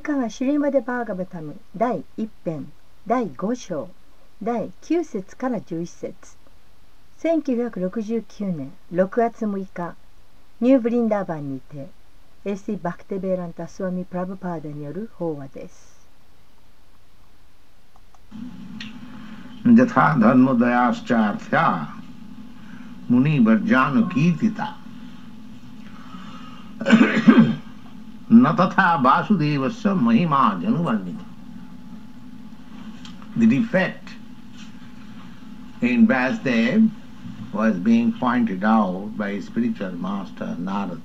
以下はシリマデ・バーガバタム第1編第5章第9節から11節1969年6月6日ニューブリンダーバンにてエスティ・バクテベーランタ・スワミ・プラブパーダによる法話です यथा धर्मोदयाश्चार्थ्या मुनिवर्जान कीर्तिता न तथा वासुदेवस्य महिमा जनुवर्णित The defect in Vasudev was being pointed out by spiritual master Narada.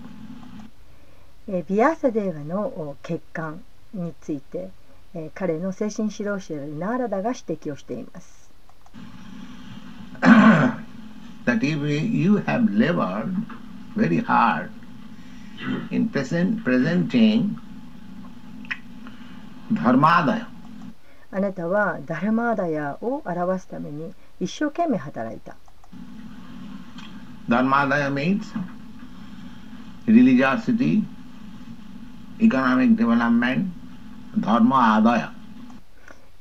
ビアサデーヴァの欠陥について彼の精神指導者であるナーラダが指摘をしています。That if you have labored very hard in present, presenting dharmadaya, あなたはダルマーダヤを表すために一生懸命働いた。dharmadaya means religiosity, economic development, dharma adaya.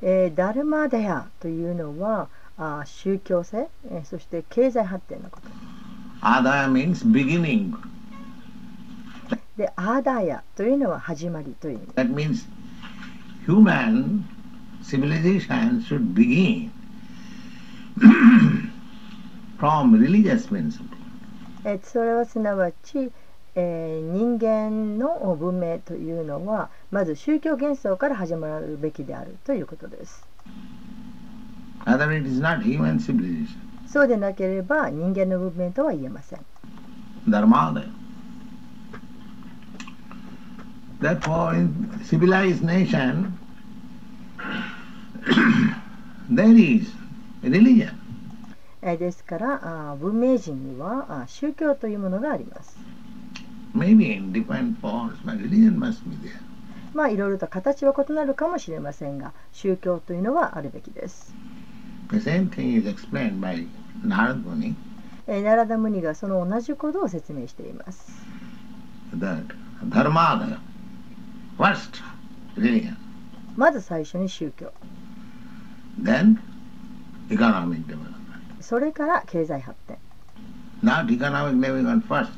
えーダルマーダヤというのはあー宗教性、えーそして経済発展のこと。Adaya means beginning. で、アーダーヤというのは始まりという意味。That means human civilization should begin from religious principle. えーそれはすなわち、えー人間の文明というのはまず宗教幻想から始まるべきであるということです。Otherwise, it is not human civilization. そうでなければ人間の文明とは言えません。Dharmadaya. that for in civilized nation there is religion. ですから文明人には宗教というものがあります。まあいろいろと形は異なるかもしれませんが宗教というのはあるべきです。ナラダムニがその同じことを説明しています。First religion, まず最初に宗教、then economic development. それから経済発展。Not economic development first.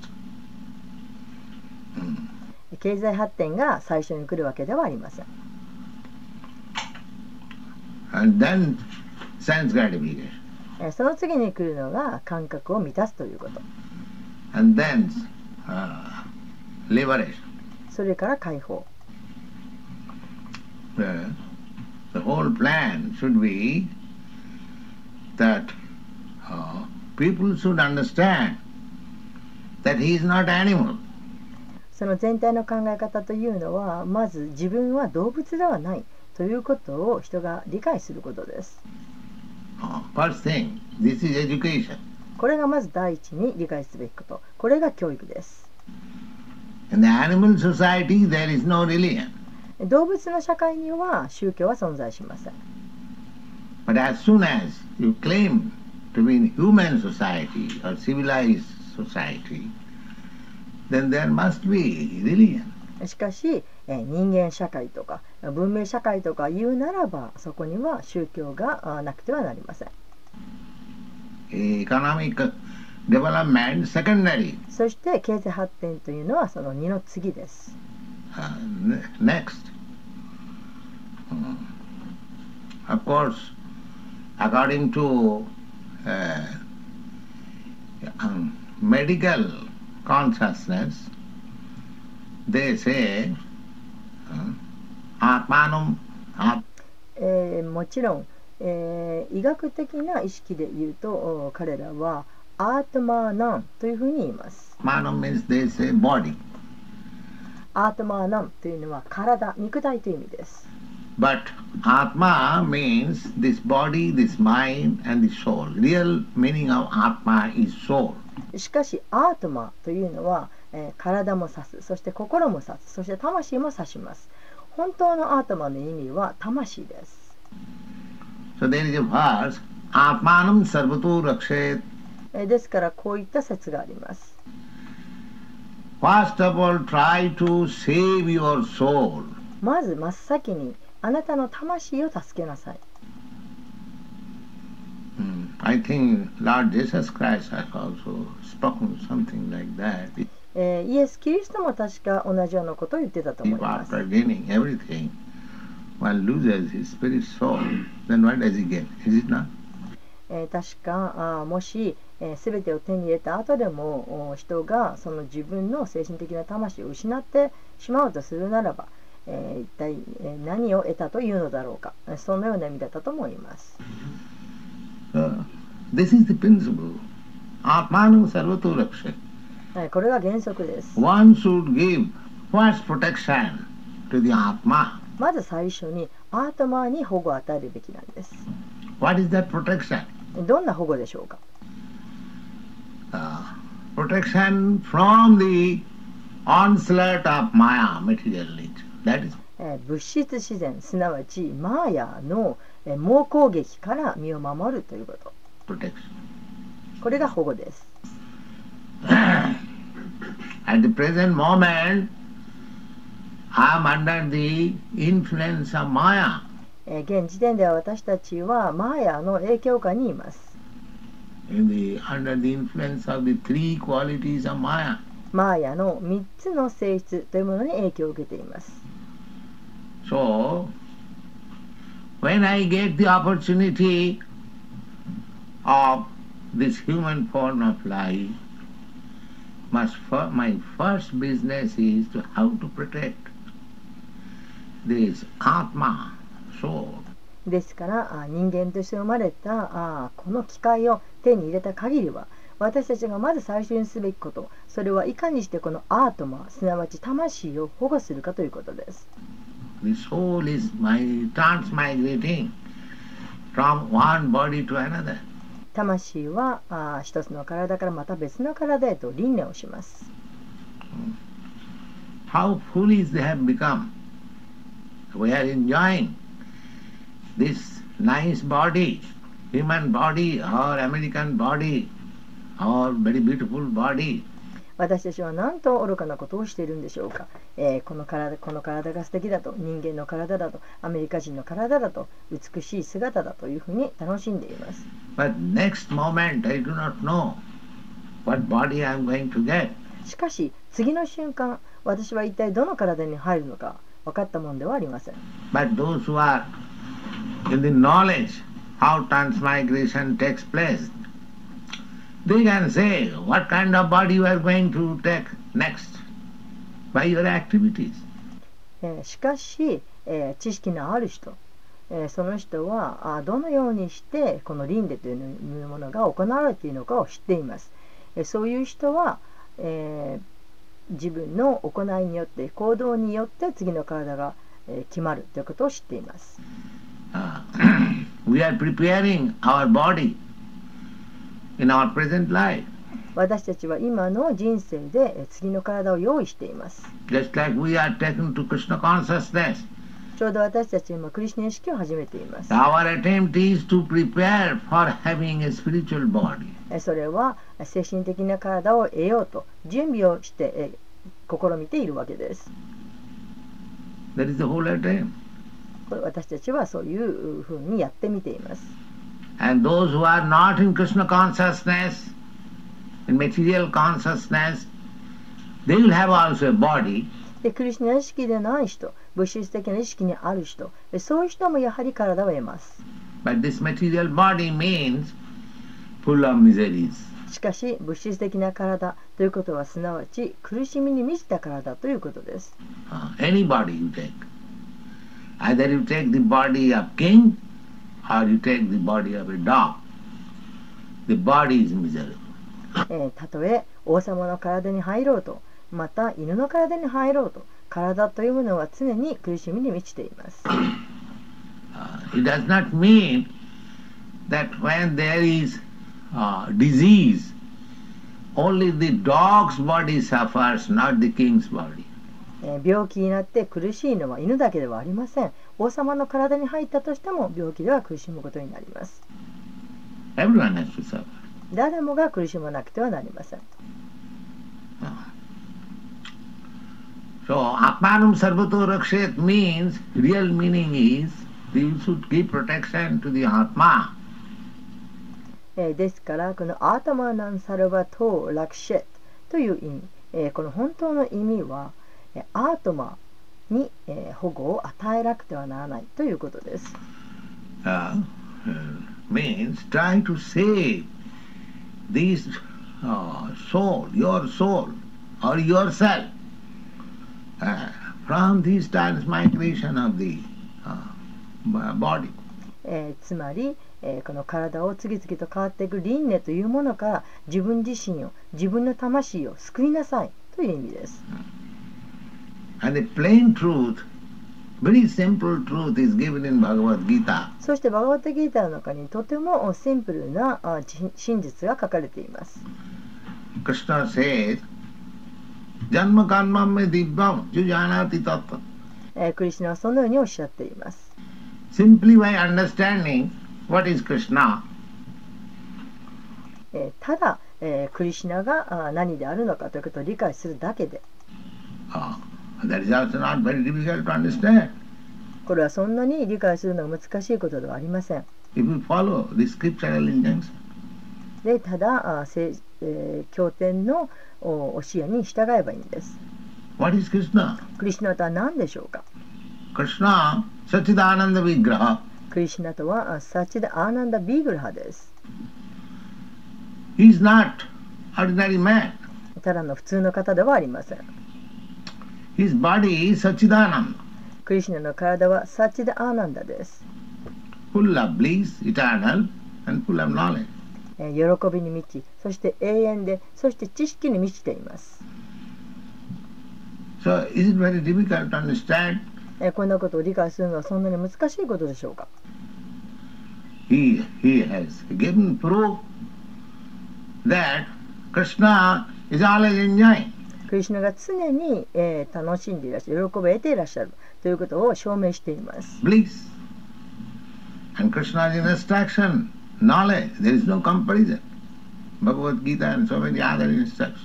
経済発展が最初に来るわけではありません。And then sense gratification. えーその次に来るのが感覚を満たすということ。And then uh, liberation. それから解放。The, the whole plan should be that uh, people should understand that he is not animal. その全体の考え方というのはまず自分は動物ではないということを人が理解することです。Uh, first thing, this is education. これがまず第一に理解すべきこと。これが教育です。In the animal society, there is no religion. 動物の社会には宗教は存在しません。But as soon as you claim to be in human society or civilized society, then there must be religion. しかし、えー人間社会とか文明社会とか言うならばそこには宗教があなくてはなりません。Economic development secondary. そして経済発展というのはその2の次です。Uh, ne- next. Hmm. Of course, according to uh, um, medical consciousness, they say, uh, えーもちろん、えー医学的な意識で言うとお彼らはアートマーナンというふうに言います。Atmanam means they say body. アートマーナンというのは体、肉体という意味です。But Atma means this body, this mind, and the soul. Real meaning of Atma is soul. しかしアートマというのは、えー体も指すそして心も指すそして魂も指します本当のアートマの意味は魂です So there is a verse, Atmanam Sarvato Rakshet. えーですからこういった説がありますまず真っ先にあなたの魂を助けなさい。イエス・キリストも確か同じようなことを言ってたと思います。He えー確かあーもし、えー、全てを手に入れた後でもお人がその自分の精神的な魂を失ってしまうとするならば、えー一体、えー何を得たというのだろうかえーそのような意味だったと思います。Uh, this is the principle. これが原則です。One should give first protection to the Atma. まず最初にアートマーに保護を与えるべきなんです。What is that protection? どんな保護でしょうか Uh, protection from the onslaught of Maya, material nature. That is えー物質自然すなわちマーヤの、えー猛攻撃から身を守るということ protection. これが保護です。At the present moment, I am under the influence of Maya. えー現時点では私たちはマーヤの影響下にいます。The, the. マーヤの3つの性質というものに影響を受けています。So, when I get the opportunity of this human form of life, must my first business is to how to protect this Atma, soul. ですからあ人間として生まれたあこの機会を手に入れた限りは私たちがまず最初にすべきことそれはいかにしてこのアートマすなわち魂を保護するかということです。The soul is my transmigrating from one body to another. 魂はあ一つの体からまた別の体へと輪廻をします。How foolish they have become. We are enjoying this nice body, human body or American body or very beautiful body. 私たちはなんと愚かなことをしているんでしょうか、えーこの体この体が素敵だと人間の体だとアメリカ人の体だと美しい姿だというふうに楽しんでいます But next moment I do not know what body I am going to get. しかし次の瞬間私は一体どの体に入るのか分かったもんではありません But those who are in the knowledge how transmigration takes place, they can say what kind of body you are going to take next by your activities. しかし、えー知識のある人、えーその人はあどのようにしてこの輪廻というものが行われているのかを知っています、えーそういう人は、えー自分の行いによって行動によって次の体が、えー決まるということを知っています Uh, we are preparing our body in our present life. 私たちは今の人生で次の体を用意しています。ちょうど私たちは今、クリスナ意識を始めています。それは精神的な体を得ようと準備をして試みているわけです。That is the whole. 私たちはそういうふうにやってみています。And those who are not in Krishna consciousness, in material consciousness, they will have also a body, で、クリスナ意識でない人、物質的な意識にある人、えそういう人もやはり体を得ます。but this material body means full of miseries. しかし、物質的な体ということはすなわち苦しみに満ちた体ということです。Uh, any body you take. Either you take the body of king or you take the body of a dog. The body is miserable. えーたとえ王様の体に入ろうと、また犬の体に入ろうと、体というものは常に苦しみに満ちています。 Uh, it does not mean that when there is uh, disease, only the dog's body suffers, not the king's body. えー病気になって苦しいのは犬だけではありません。王様の体に入ったとしても病気では苦しむことになります。誰もが苦しまなくてはなりません。So, Atmanam Sarvato Rakshet means, real meaning is, you should give protection to the Atma. えーですからこのアータマナンサルバトーラクシェットという意味、えーこの本当の意味は、えーアートマに、えー保護を与えなくてはならないということです。Uh, uh, means try to save this uh, soul, your soul, or yourself uh, from this transmigration of the uh, body. えーつまり、えーこの体を次々と変わっていく輪廻というものから自分自身を自分の魂を救いなさいという意味です。そしてバガバッタギーターの中にとてもシンプルな真実が書かれています。クリスナ says ジャンマカンマンメディッバムジュジャーナティタッタクリスナはそのようにおっしゃっています。Simply by understanding えただクリスナが何であるのかということを理解するだけで。あ。これはそんなに理解するのは難しいことではありません。でただあ、え、経典の教えに従えばいいんです。クリシナとは何でしょうか？クリシナ、チナ。とはサチダアナンダビーグルハです。He is not ordinary man. ただの普通の方ではありません。His body is Sachidananda, クリシュナの体はサチダ・アーナンダです。full of bliss, eternal, and full of knowledge. えー喜びに満ち、そして永遠で、そして知識に満ちています。So, is it very difficult to understand? えーこんなことを理解するのはそんなに難しいことでしょうか He, he has given proof that Krishna is always enjoying. クリシュナが常に、えー楽しんでいらっしゃる、喜びを得ていらっしゃるということを証明しています。bliss. And Krishna's instruction, knowledge, there is no comparison. Bhagavad Gita and so many other instructions.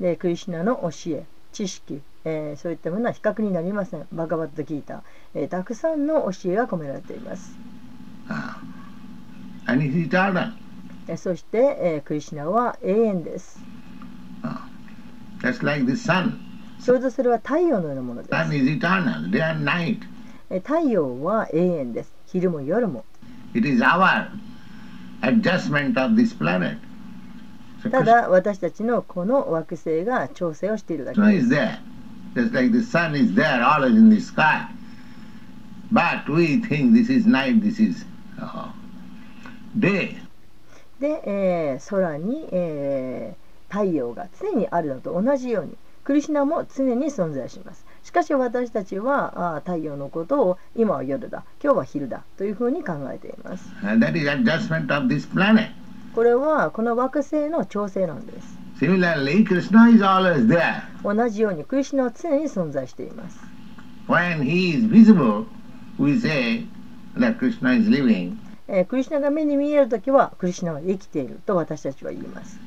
で、クリシュナの教え、知識、えーそういったものは比較になりません。バガバットギーター、えーたくさんの教えが込められています。Ah. And is eternal. えーそして、えークリシュナは永遠です。Just like the sun. ちょうどそれは太陽のようなものです。太陽は永遠です。昼も夜も。ただ私たちのこの惑星が調整をしているだけです。で、えー、空に。えー太陽が常にあるのと同じようにクリシュナも常に存在しますしかし私たちはあー太陽のことを今は夜だ今日は昼だというふうに考えています.これはこの惑星の調整なんです.同じようにクリシュナは常に存在しています When he is visible, we say that Krishna is living. えークリシュナが目に見えるときはクリシュナは生きていると私たちは言います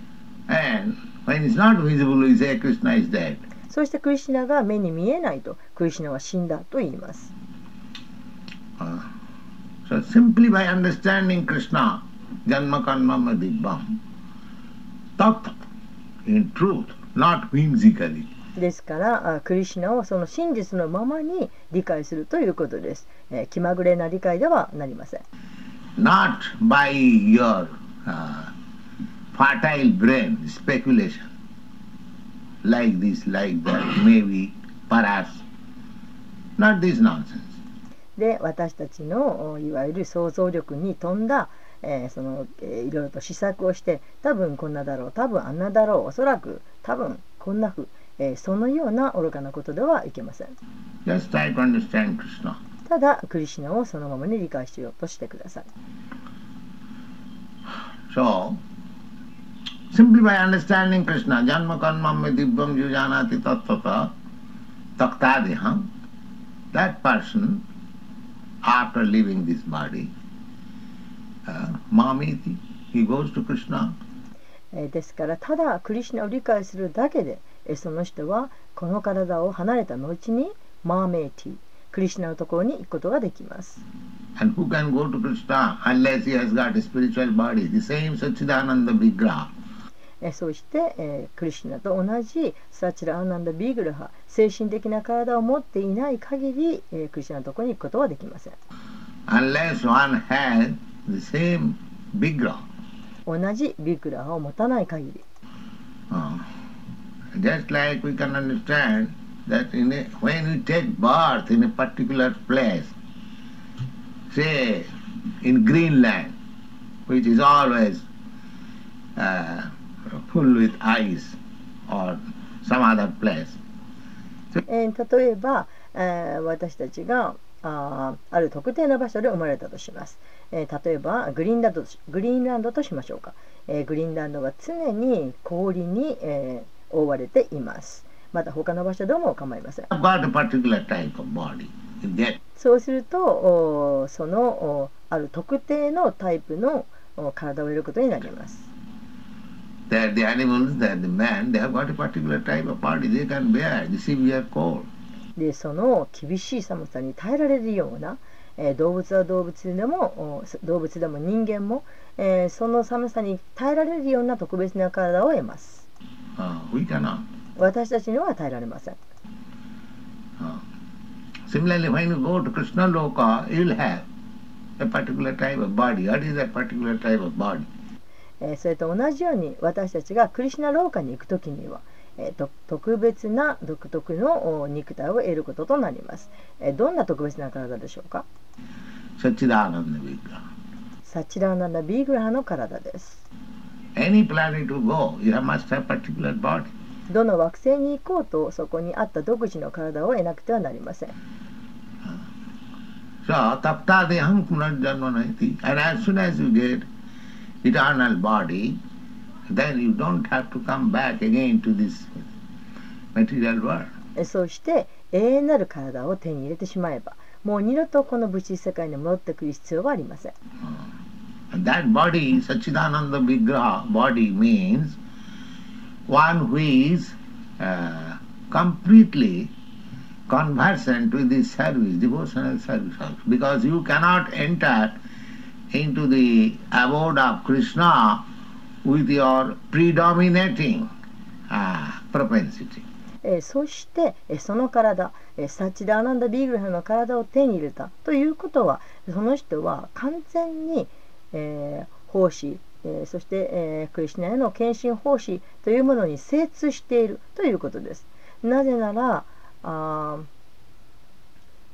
そしてクリシナが目に見えないとクリシナは死んだと言います。ですから、クリシナをその真実のままに理解するということです。気まぐれな理解ではなりません。Not by your, uh, fertile brain speculation, like this, like that, maybe, perhaps. Not this nonsense. で私たちのおいわゆる想像力に富んだ、えーその、えーいろいろと試作をして多分こんなだろう多分あんなだろうおそらく多分こんなふう、えーそのような愚かなことではいけません Just try to understand Krishna. ただクリシュナをそのままに理解しようとしてください So, simply by understanding Krishna, Janma Karma Me Divyam Jujanati Tattvata Taktadiham, that person, after leaving this body, uh, Mamiti, he goes to Krishna. えーですからただクリシュナを理解するだけで、えその人はこの体を離れた後にマーメーティクリシナのところに行くことができます。And who can go to Krishna unless he has got a spiritual body? The same Sachidananda Vigraha. そして、えー、クリシナと同じサチラアナンダ・ビグルハ精神的な体を持っていない限り、えー、クリシナのところに行くことはできません。Unless one has the same vigraha. 同じビグラハを持たない限り。Uh, just like we can understand that in a, when we take birth in a particular place, say in Greenland, which is always uh, full with ice, or some other place. えー、例えば、えー、私たちがあある特定の場所で生まれたとします。えー、例えばグリーンランドグリーンランドとしましょうか。えー、グリーンランドは常に氷に、えー、覆われています。また他の場所でも構いません。そうすると、そのある特定のタイプの体を得ることになります。That the animals, that the man, they have got a particular type of body they can bear the severe cold. で、その厳しい寒さに耐えられるような、えー、動物は動物でも、動物でも人間も、えー、その寒さに耐えられるような特別な体を得ます。Uh, we cannot. 私たちには耐えられません。Similarly, when you go to Krishna Loka, you'll have a particular type of body. What is that particular type of body? それと同じように私たちがクリシナローカに行くときには、えー、特別な独特の肉体を得ることとなります。えー、どんな特別な体でしょうか？サチダーナンダビグラサチダーナンダビグラの体です。Any planet to go, you must have particular body. どの惑星に行こうとそこにあった独自の体を得なくてはなりません。So, taptadeham punarjanmanati. And as soon as you get eternal body, then you don't have to come back again to this material world. そして永遠なる体を手に入れてしまえば、もう二度とこの物質世界に戻ってくる必要はありません。And that body, Sachidananda Vigraha body means one who is uh, completely conversant with this service, devotional service also. Because you cannot enter into the abode of Krishna with your predominating uh, propensity. えそして、えその体、えサチダーナンダ・ビーグルの体を手に入れたということはその人は完全に、えー、奉仕えー、そして、えー、クリシナへの献身奉仕というものに精通しているということです。なぜならあ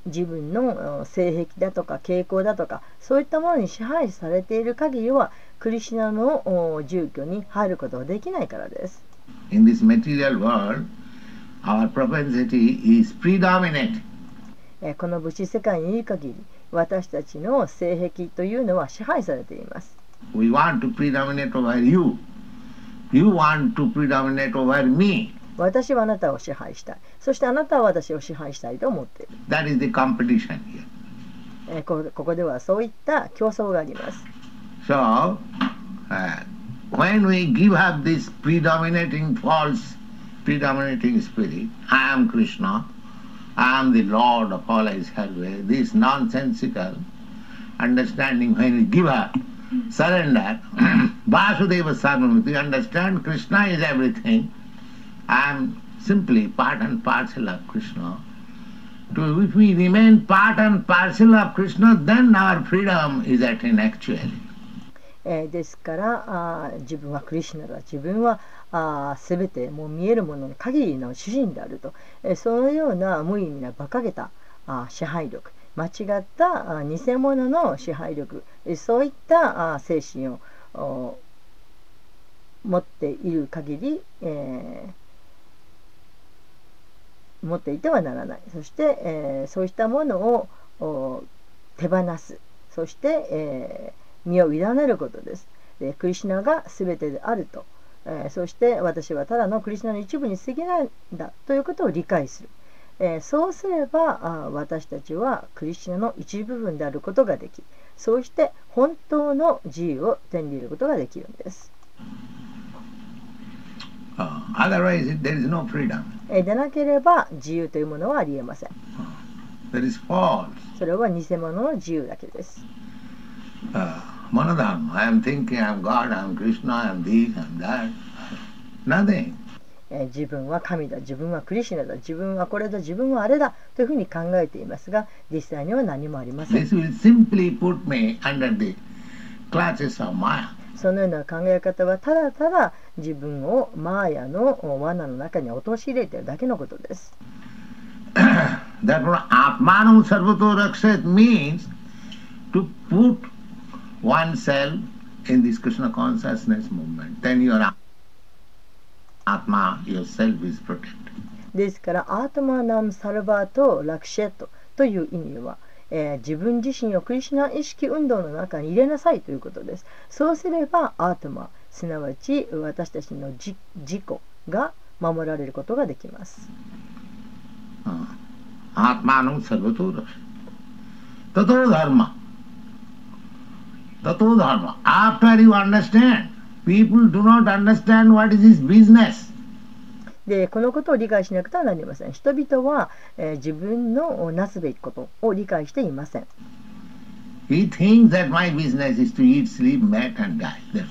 自分の性癖だとか傾向だとかそういったものに支配されている限りはクリシナの住居に入ることができないからです。In this material world, our propensity is predominant. この物質世界にいる限り私たちの性癖というのは支配されています。We want to predominate over you. You want to predominate over me. 私はあなたを支配したい。そしてあなたは私を支配したいと思っている。That is the competition here. えこここではそういった競争があります。So, uh, when we give up this predominating false, predominating spirit, I am Krishna, I am the Lord of all I serve, this nonsensical understanding when we give up, surrender, Vasudeva Sarvamiti, understand Krishna is everything. I am simply part and parcel of Krishna. To, if we remain part and parcel of Krishna, then our freedom is attained actually. えー、ですからあ自分はクリシナだ自分はあ全てもう見えるものの限りの主人であると、えー、そのような無意味な馬鹿げたあ支配力間違った偽物の支配力そういった精神を持っている限り、えー、持っていてはならない。そして、えー、そういったものを手放す。そして、えー、身を委ねることです。でクリシナが全てであると、えそして私はただのクリシナの一部に過ぎないんだということを理解する。え、そうすればあ私たちはクリスチャンの一部分であることができそうして本当の自由を手に入れることができるんです。でなければ自由というものはありえません。それは偽物の自由だけです。自分は神だ、自分はクリシナだ、自分はこれだ、自分はあれだというふうに考えていますが、実際には何もありません。This will simply put me under the clutches of Maya. そのような考え方はただただ自分をマーヤの罠の中に陥れているだけのことです Therefore, Atmanu Sarvato Rakshat means to put oneself in this Krishna consciousness movement. Then your Atma yourself is protected. ですからアートマナム・サルバート・ラクシェットという意味は、え、自分自身をクリシナ意識運動の中に入れなさいということです。そうすればアートマすなわち私たちの自己が守られることができます。アートマのサルトウダシタトウダルマタトウダーマ After you understand アート。アート do not understand what is this business. でこのことを理解しなくてはなりません。人々は、え、自分のなすべきことを理解していません。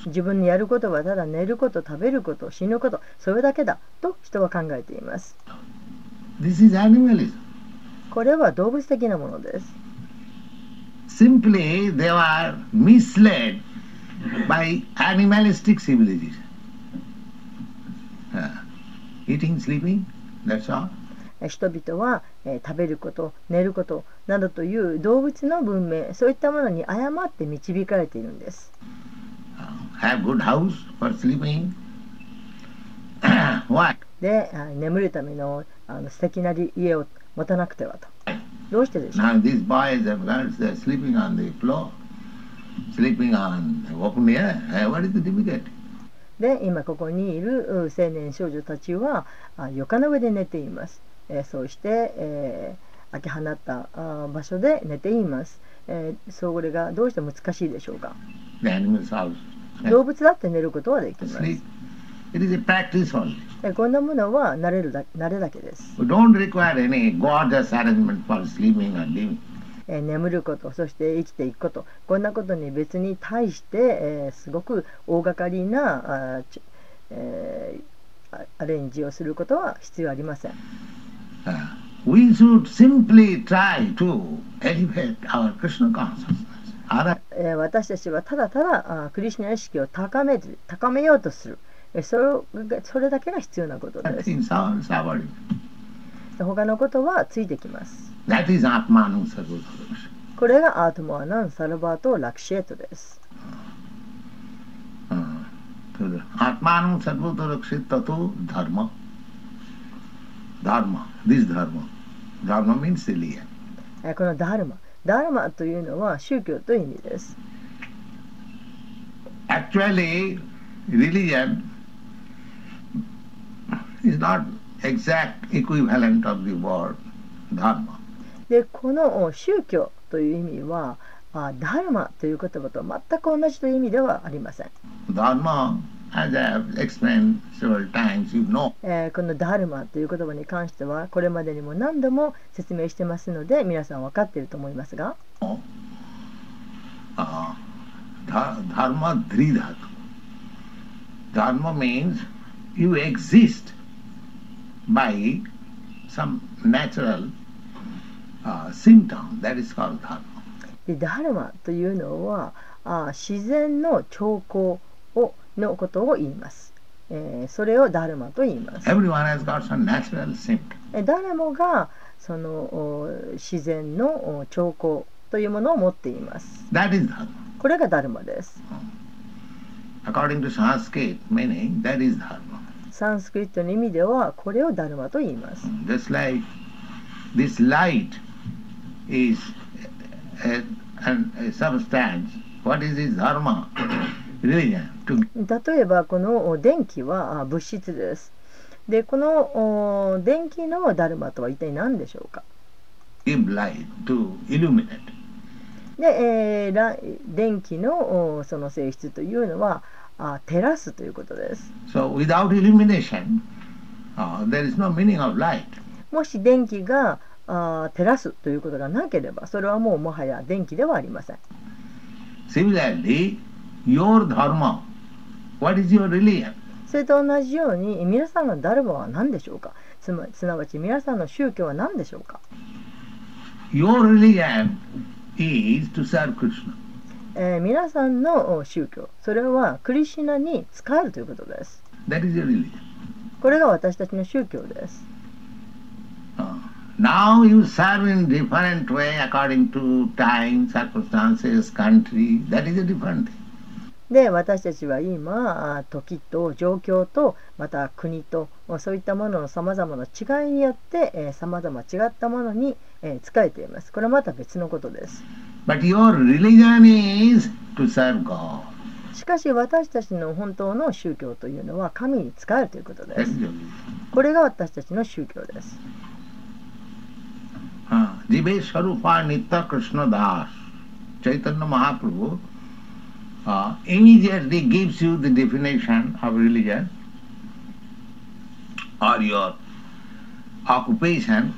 自分のやることはただ寝ること食べること死ぬことそれだけだと人は考えています。これは動物的なものです。Simply, they were misled by animalistic civilization. 人々は、え、食べること、寝ることなどという動物の文明、そういったものに誤って導かれているんです。で、眠るための,あの素敵な家を持たなくてはと。どうしてでしょう？で今ここにいるう青年少女たちはあ床の上で寝ています、えーそうして、えー開け放ったあ場所で寝ています、えーそれがどうして難しいでしょうか.動物だって寝ることはできます。こんなものは慣れるだ慣れだけです、don't require any gorgeous arrangement for sleeping or living. えー眠ることそして生きていくことこんなことに別に対して、えーすごく大掛かりなあちえーあアレンジをすることは必要ありません Uh, we should simply try to elevate our Krishna consciousness. 私たちはただただあクリシュナ意識を高める高めようとするえーそれがそれだけが必要なことです.他のことはついてきます That is Atmanu Sarvadharma. これがアートモアナン・サルバート・ラクシェートです Uh, so the Atmanu Sarvadharma Tato Dharma. Dharma. This Dharma. Dharma means religion. えーこのダールマダールマというのは宗教という意味です Actually, religion is not exact equivalent of the word dharma. でこの宗教という意味は、あ、ダルマという言葉と全く同じという意味ではありません。ダルマえ、このダルマという言葉に関してはこれまでにも何度も説明してますので皆さん分かっていると思いますが。ダルマ・ドリダルダルマ means you exist by some natural uh, symptom. That is called dharma. でダールマというのはあ自然の兆候をのことを言います、えーそれをダールマと言います Everyone has got some natural symptom. え誰もがそのお自然のお兆候というものを持っています That is dharma. これがダルマです。According to Sanskrit meaning, that is dharma. サンスクリットの意味ではこれをダルマと言います。Just like this light is a, a, a substance. What is its dharma? Religion. 例えばこのお電気はあ物質です。でこのお電気のダルマとは一体何でしょうか give light, to illuminate. で、えーら電気のおその性質というのはあ照らすということです。So without illumination, uh, there is no meaning of light. もし電気があ照らすということがなければ、それはもうもはや電気ではありません。Similarly, your dharma, what is your religion? それと同じように、皆さんのダルマは何でしょうか？つますなわち皆さんの宗教は何でしょうか、Your religion is to serve Krishna. えー皆さんのお宗教、それはクリシュナに仕えるということです。That is your religion. これが私たちの宗教です。Uh, now you serve in different way according to time, circumstances, country. That is a different thing. で私たちは今あ時と状況とまた国とまそういったもののさまざまな違いによってさまざま違ったものに、えー仕えています。これはまた別のことです。But your religion is to serve God. しかし私たちの本当の宗教というのは神に仕えるということです。これが私たちの宗教です。Uh, Jive Swarupa Nitya Krishna Das, Chaitanya Mahaprabhu, uh, immediately gives you the definition of religion or your occupation,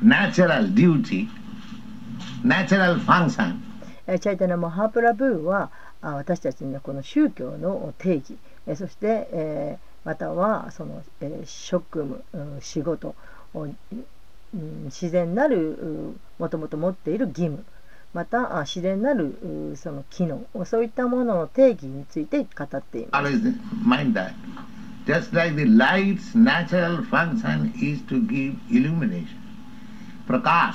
natural duty, natural function. えーチャイタナ・マハプラブーはあ私たちのこの宗教の定義えーそして、えーまたはその、えー職務うん仕事をうん自然なるもともと持っている義務またあ自然なるうその機能そういったものの定義について語っています。Just like the light's natural function is to give illumination, prakash.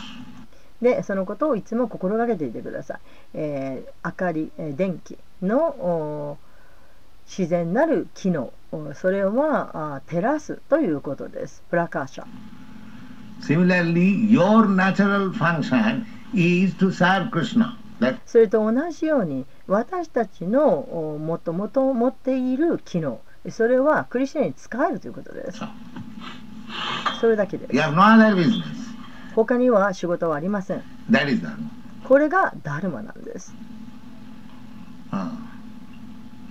でそのことをいつも心がけていてください。えー明かり、えー電気のお自然なる機能おそれはあ照らすということです。プラカーシャ。Similarly, your natural function is to serve Krishna. それと同じように私たちのおもともと持っている機能それはクリスチャンに使えるということです。それだけです You。have no other business. 他には仕事はありません。That is done. これがダルマなんです。Uh,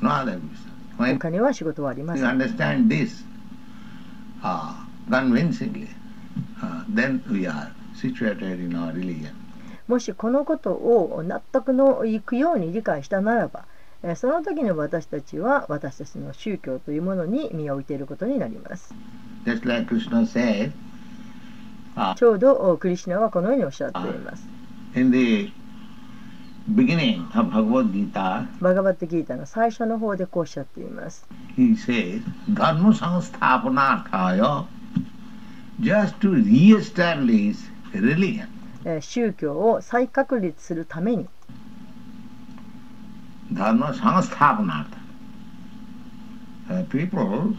no other business. When 他には仕事はありません。understand this uh, convincingly, uh, then we are situated in our religion. もしこのことを納得のいくように理解したならば、えーその時の私たちは私たちの宗教というものに身を置いていることになります。Just like Krishna said ちょうどおクリシュナはこのようにおっしゃっています。in the beginning of Bhagavad Gita, バガバットギータの最初の方でこうおっしゃっています。he samsthapanarthaya, just to re-establish religion. えー宗教を再確立するために Dharma samsthapanartha. Uh, people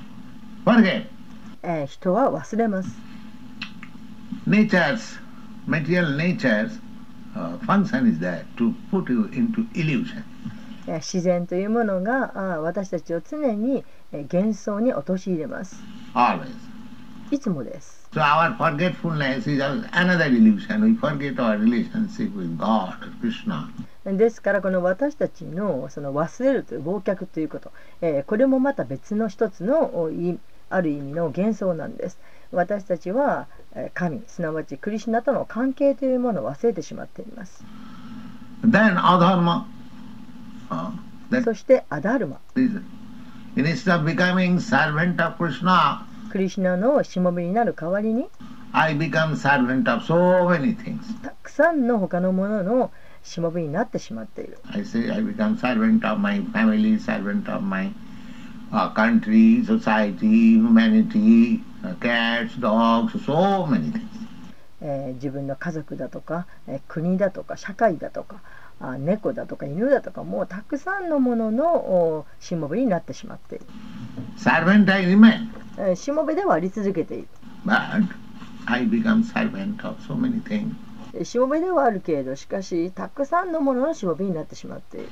forget えー人は忘れます。nature's, material nature's uh, function is that to put you into illusion. えー自然というものが私たちを常に、えー幻想に陥れます。Always. いつもです。So our forgetfulness is another illusion. We forget our relationship with God, Krishna. ですからこの私たちのその忘れるという忘却ということ、えーこれもまた別の一つのある意味の幻想なんです。私たちはえー神すなわちクリシュナとの関係というものを忘れてしまっています。Then adharma. Uh, that そしてアダルマ instead of becoming servant of Krishna, クリシュナのしもべになる代わりに I become servant of so many things. たくさんの他のもののしもべになってしまっている。I say I become servant of my family, servant of my uh, country, society, humanity, uh, cats, dogs, so many things. えー自分の家族だとか、えー国だとか社会だとかあ猫だとか犬だとかもうたくさんのもののおしもべになってしまっている、しもべではあり続けている。しもべではあるけれど、しかし、たくさんのもののしもべになってしまっている。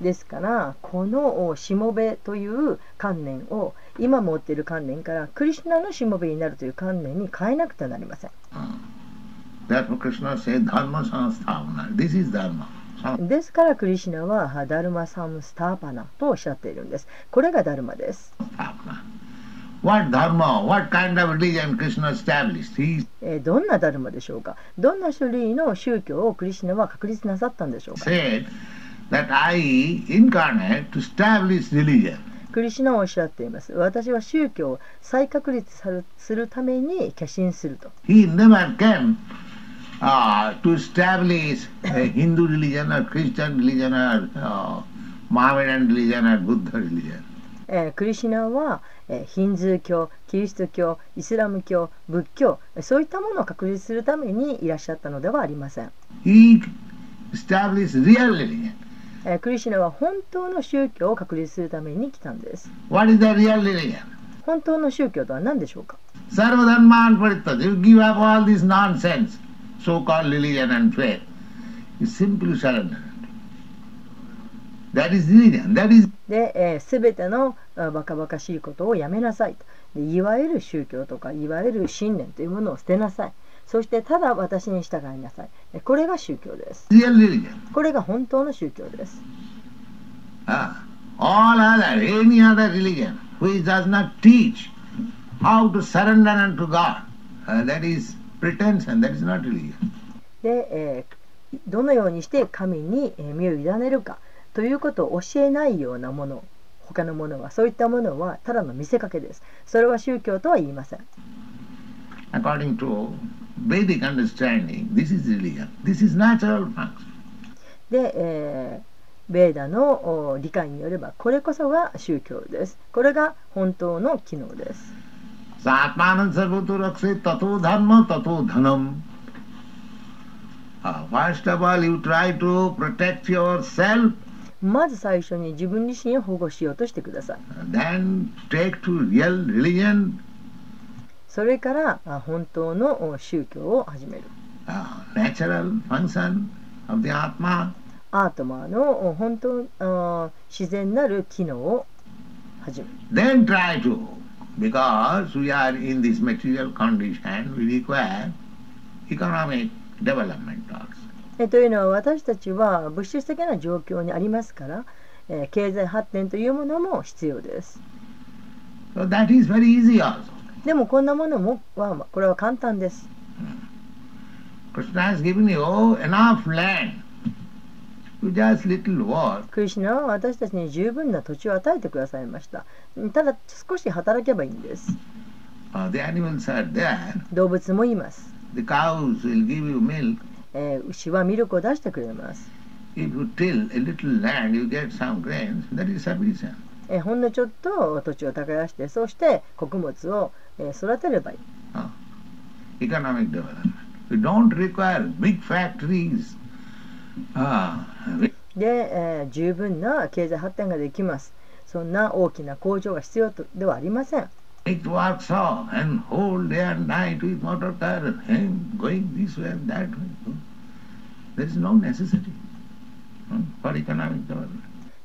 ですから、このしもべという観念を今持っている観念から、クリスナのしもべになるという観念に変えなくてはなりません。Uh. ですからクリシナはダルマサムスターパナとおっしゃっているんです。これがダルマです。Sansthavana. What dharma, what kind of religion Krishna established? He えーどんなダルマでしょうか？どんな種類の宗教をクリシナは確立なさったんでしょうか？Said that I incarnate to establish religion. クリシナはおっしゃっています。私は宗教を再確立するために化身すると。He never came uh, to establish a Hindu religion or Christian religion or uh, Mohammedan religion or Buddha religion. えークリシナは、えーヒンズー教、キリスト教、イスラム教、仏教、えーそういったものを確立するためにいらっしゃったのではありません。He established real religion. えークリシナは本当の宗教を確立するために来たんです。What is the real religion? 本当の宗教とは何でしょうか Sarvadharman Paritta. You give up all this nonsense, so-called religion and faith. You simply surrender. That is religion. That is で、えー、全てのあバカバカしいことをやめなさいとでいわゆる宗教とかいわゆる信念というものを捨てなさいそしてただ私に従いなさいでこれが宗教です.これが本当の宗教です Ah, all other, any other religion which does not teach how to surrender unto God, uh, that is pretension, that is not religion. で、えーどのようにして神にえー身を委ねるかということを教えないようなもの他のものはそういったものはただの見せかけですそれは宗教とは言いません According to Vedic understanding, this is religion. This is natural function. で、えーベーダのお理解によればこれこそが宗教ですこれが本当の機能です Sarvato rakse tato dharma tato dhanam. Uh, first of all, you try to protect yourself, まず最初に自分自身を保護しようとしてください then take to real religion, それからあ本当のお宗教を始める uh, natural function of the Atma. アートマーのお本当あ自然なる機能を始める Then try to, because we are in this material condition, we require economic development also. えというのは私たちは物質的な状況にありますから、えー経済発展というものも必要です So that is very easy also. でもこんなものもはこれは簡単です Krishna has given you enough land. You just little work. クリシナは私たちに十分な土地を与えてくださいました。ただ少し働けばいいんです。動物もいます。牛はミルクを出してくれます。ほんのちょっと土地を耕して、そして穀物を育てればいい。Economic で、えー、十分な経済発展ができます。そんな大きな工場が必要とではありません。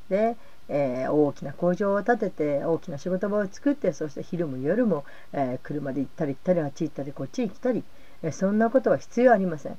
で、えー、大きな工場を建てて大きな仕事場を作ってそして昼も夜も、えー、車で行ったり行ったりあっち行ったりこっち行ったり、えー、そんなことは必要ありません。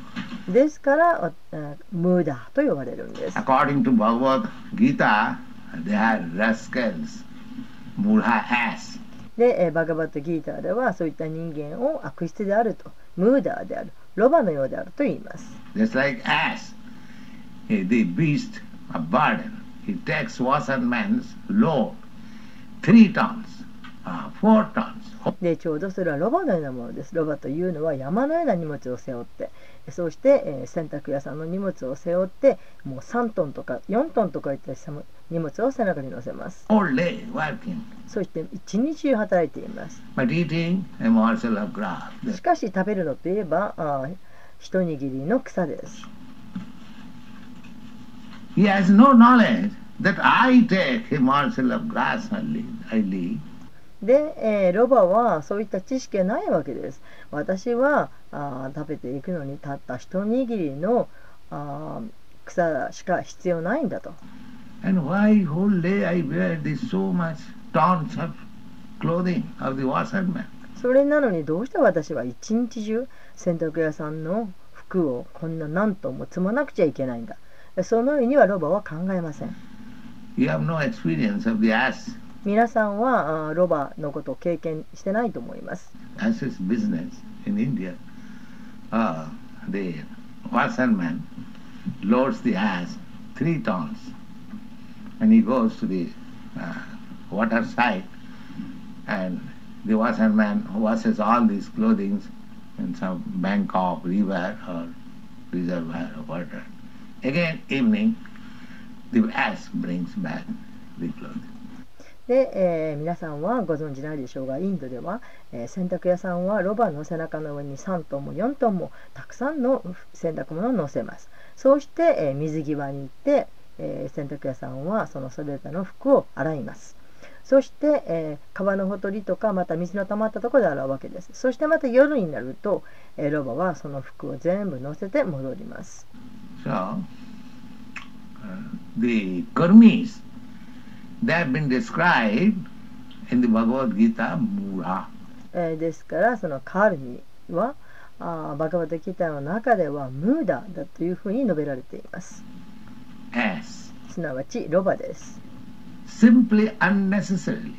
ですから、ムーダーと呼ばれるんです。According to Bhagavad Gita, they are rascals, mula ass. で、えーバガバットギーターではそういった人間を悪質であると、ムーダーである、ロバのようであると言います。Just like ass, eh, the beast of burden. He takes washerman's load, three tons, uh, four tons. で、ちょうどそれはロバのようなものです。ロバというのは山のような荷物を背負って、そうして、えー洗濯屋さんの荷物を背負って、もう3トンとか4トンとかいった荷物を背中に乗せます。そして一日中働いています。しかし食べるのといえば、あー一握りの草です。He has no knowledge that I take a morsel of grass only, I leave. で、えーロバはそういった知識がないわけです。私はあー食べていくのにたった一握りのあー草しか必要ないんだと。And why whole day I wear this so much tons of clothing of the washerman? それなのにどうして私は一日中洗濯屋さんの服をこんな何トンも積まなくちゃいけないんだ。そのようにはロバは考えません。You have no experience of the ass. 皆さんはあーロバのことを経験してないと思います。 Ass's business in India. Uh, the washerman loads the ass three tons and he goes to the uh, water side and the washerman washes all these clothing in some bank of river or reservoir of water. Again, evening, the ass brings back the clothing. で、えー皆さんはご存知ないでしょうがインドでは、えー洗濯屋さんはロバの背中の上に3トンも4トンもたくさんの洗濯物を乗せます。そうして、えー水際に行って、え洗濯屋さんはそのそれらの服を洗います。そして、え川のほとりとかまた水の溜まったところで洗うわけです。そしてまた夜になると、えロバはその服を全部乗せて戻ります。So, uh, the they have been described in the Bhagavad Gita Mura. えーですからそのカルミはあーバガバタギターの中ではムーダだというふうに述べられています as すなわちロバです simply unnecessarily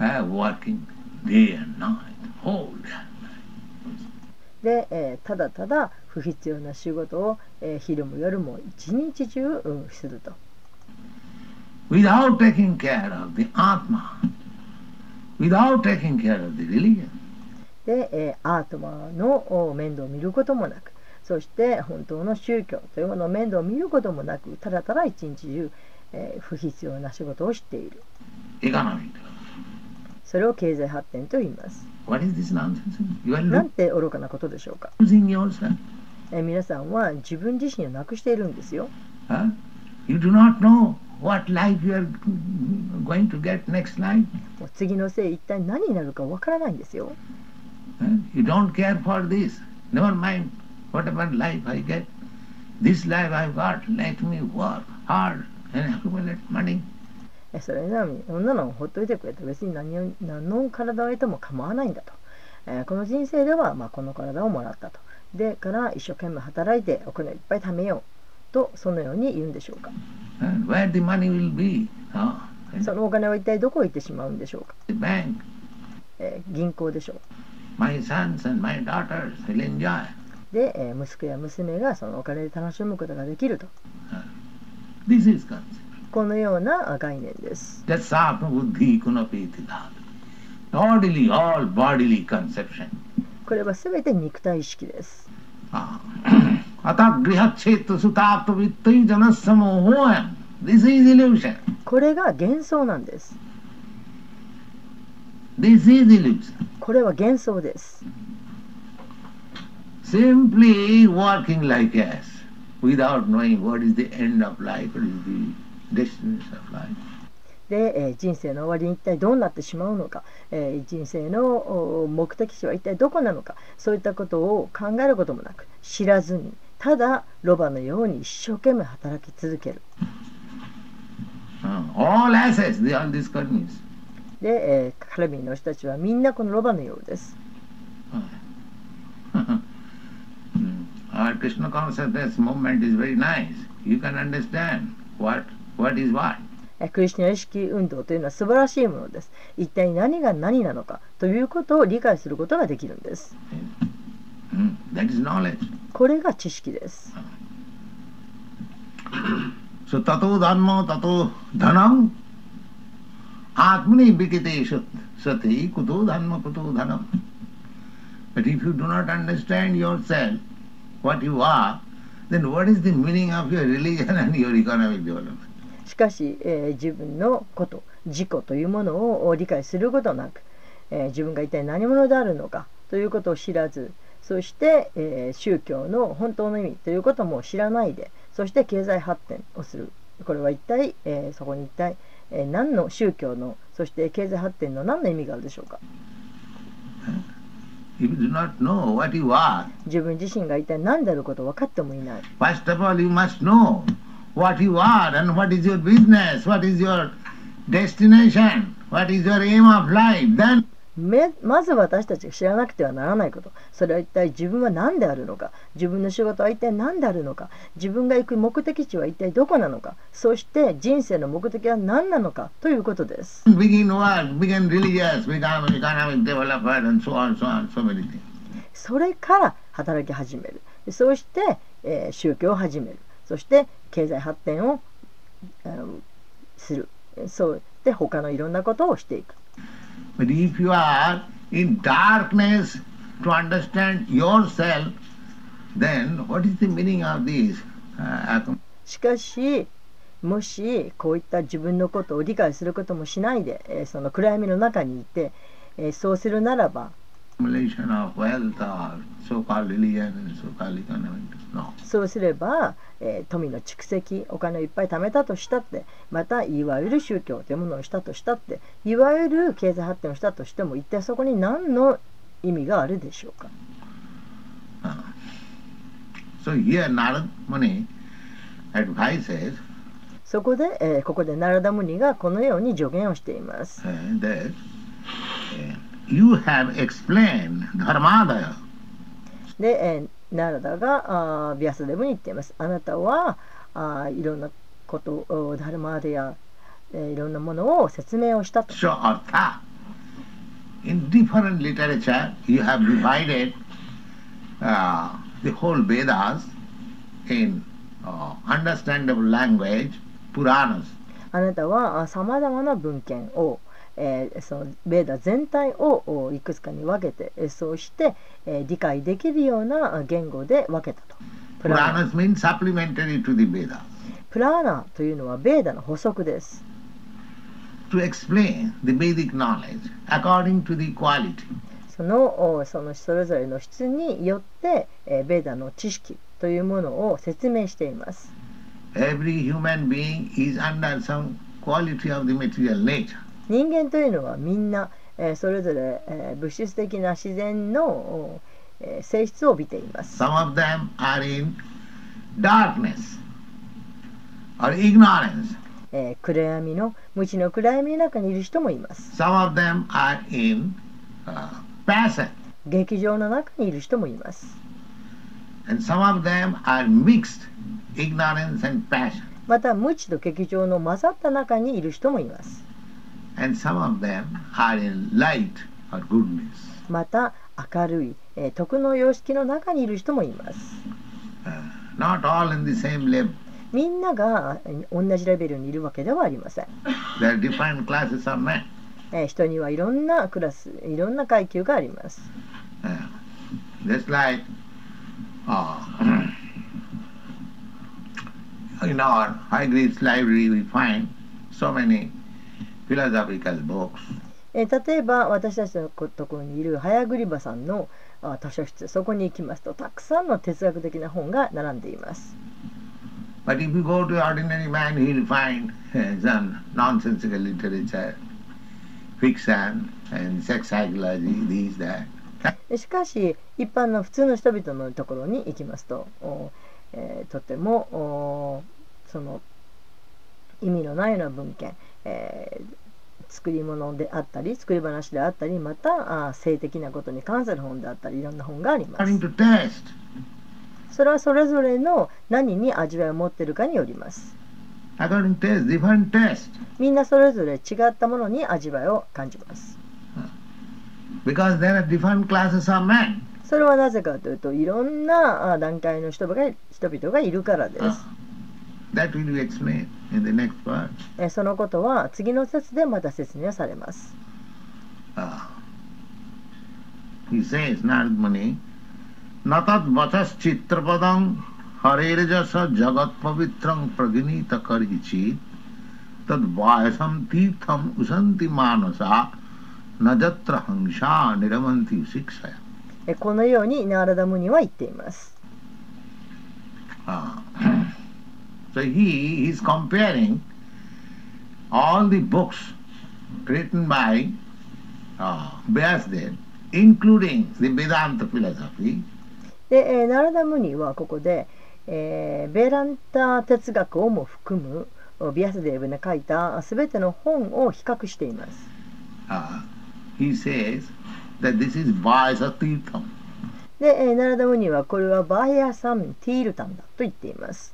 uh, working day and night, whole day. で、えーただただ不必要な仕事を、えー昼も夜も一日中、うんすると without taking care of the Atma, without taking care of the religion. で、えーアートマのお面倒を見ることもなくそして本当の宗教というものの面倒を見ることもなくただただ一日中、えー不必要な仕事をしている.それを経済発展と言いますなんて愚かなことでしょうか？えー皆さんは自分自身をなくしているんですよ。Huh? 次のせい一体何になるかわからないんですよ。それなのに、女んなのほっといてくれて、別に何,何の体を得ても構わないんだと。え、この人生では、まあ、この体をもらったと。で、から一生懸命働いてお金をいっぱい貯めようと、そのように言うんでしょうか。And where the money will be? Huh? In そのお金は一体どこへ行ってしまうんでしょうか。えー銀行でしょう。で、えー息子や娘がそのお金で楽しむことができると。このような概念です。これは全て肉体意識です。अतः गृहच्छेद सुताप्तवित्तै जनसमूहोऽयं This is illusion. これが幻想なんです。 This is illusion. これは幻想です。 Simply working like us without knowing what is the end of life, what is the destiny of life. で、えー人生の終わりに一体どうなってしまうのか、えー人生のお目的地は一体どこなのかそういったことを考えることもなく知らずに ただロバのように一生懸命働き続ける Uh, all assets, they are these karmis. で、えーカルビンの人たちはみんなこのロバのようです。Hmm. Our Krishna consciousness movement is very nice. You can understand what what is what. えークリスチャン意識運動というのは素晴らしいものです。一体何が何なのかということを理解することができるんです。Hmm. That is knowledge. これが知識です。So tato dhamma tato dhanam atmani vikite sat- sati kuto dhamma kuto dhanam. But if you do not understand yourself, what you are, then what is the meaning of your religion and your economic development? しかし、えー自分のこと自己というものを理解することなく、えー自分が一体何者であるのかということを知らずそして、えー宗教の本当の意味ということも知らないでそして経済発展をするこれは一体、えー、そこに一体、えー、何の宗教のそして経済発展の何の意味があるでしょうか自分自身が一体何であることを分かってもいない。First of all, you must know what you are and what is your business, what is your destination, what is your aim of life. Then まず私たちが知らなくてはならないこと。それは一体自分は何であるのか。自分の仕事は一体何であるのか。自分が行く目的地は一体どこなのか。そして人生の目的は何なのか。ということです。それから働き始める。そして、えー、宗教を始める。そして経済発展を、えー、する。そう。で他のいろんなことをしていく But if you are in darkness to understand yourself, then what is the meaning of this? しかし、もしこういった自分のことを理解することもしないで、えー、その暗闇の中にいて、えー、そうするならば、そうすれば、えー、富の蓄積お金をいっぱい貯めたとしたってまたいわゆる宗教というものをしたとしたっていわゆる経済発展をしたとしても一体そこに何の意味があるでしょうか、so here, Muni advises, そこで、えー、ここでナラダムニがこのように助言をしています。Uh, that, uh, You have explained Dharmadaya. で、えー、ナラダがあビアスデブに言っています。あなたはあいろんなことを、ダルマーデや、えー、いろんなものを説明をしたと。So, artha. In different literature, you have divided uh, the whole Vedas in uh, understandable language, Puranas. あなたはさまざまな文献をえー、そのベーダ全体をいくつかに分けてそうして、え、理解できるような言語で分けたと。プラーナ,と,いうのはベーダの補足です。そのそのそれぞれの質によって、え、ベーダの知識というものを説明しています。人間というのはみんな、えー、それぞれ、えー、物質的な自然の、えー、性質を帯びています。Some of them are in darkness or ignorance. えー、暗闇の無知の暗闇の中にいる人もいます。Some of them are in、uh, passion. 劇場の中にいる人もいます。And some of them are mixed ignorance and passion. また無知と劇場の混ざった中にいる人もいます。And some of them are in light or goodness. また明るい、えー、徳の様式の中にいる人もいます。Uh, not all in the same level. みんなが同じレベルにいるわけではありません。There are different classes of men. えー、人にはいろんなクラス、いろんな階級があります。Uh, just like、uh, in our high grades library we find so many. 例えば私たちのところにいる早栗リさんの図書室。そこに行きますとたくさんの哲学的な本が並んでいます。しかし一般の普通の人々のところに行きますと、え、とてもその意味のないような文献。えー、作り物であったり作り話であったりまたあ性的なことに関する本であったりいろんな本があります。それはそれぞれの何に味わいを持っているかによります。みんなそれぞれ違ったものに味わいを感じます。それはなぜかというといろんな段階の人々がいるからです。そのことは次の説でまた説明されます。Uh, he says, Narad Muni, Natat vachas chitrapadam harerjasa jagat pavitram praginita karichi tad vayasam tirtham usanti manasa najatra hangsha niramanti siksaya. このようにナーラダムニは言っています。Uh, So he is で、えー、ナラダムニはここで、えー、ベラ哲学をも含むビアスたすての本を比較しています。で、えー、ナラダムニはこれはバイアサムティールタンだと言っています。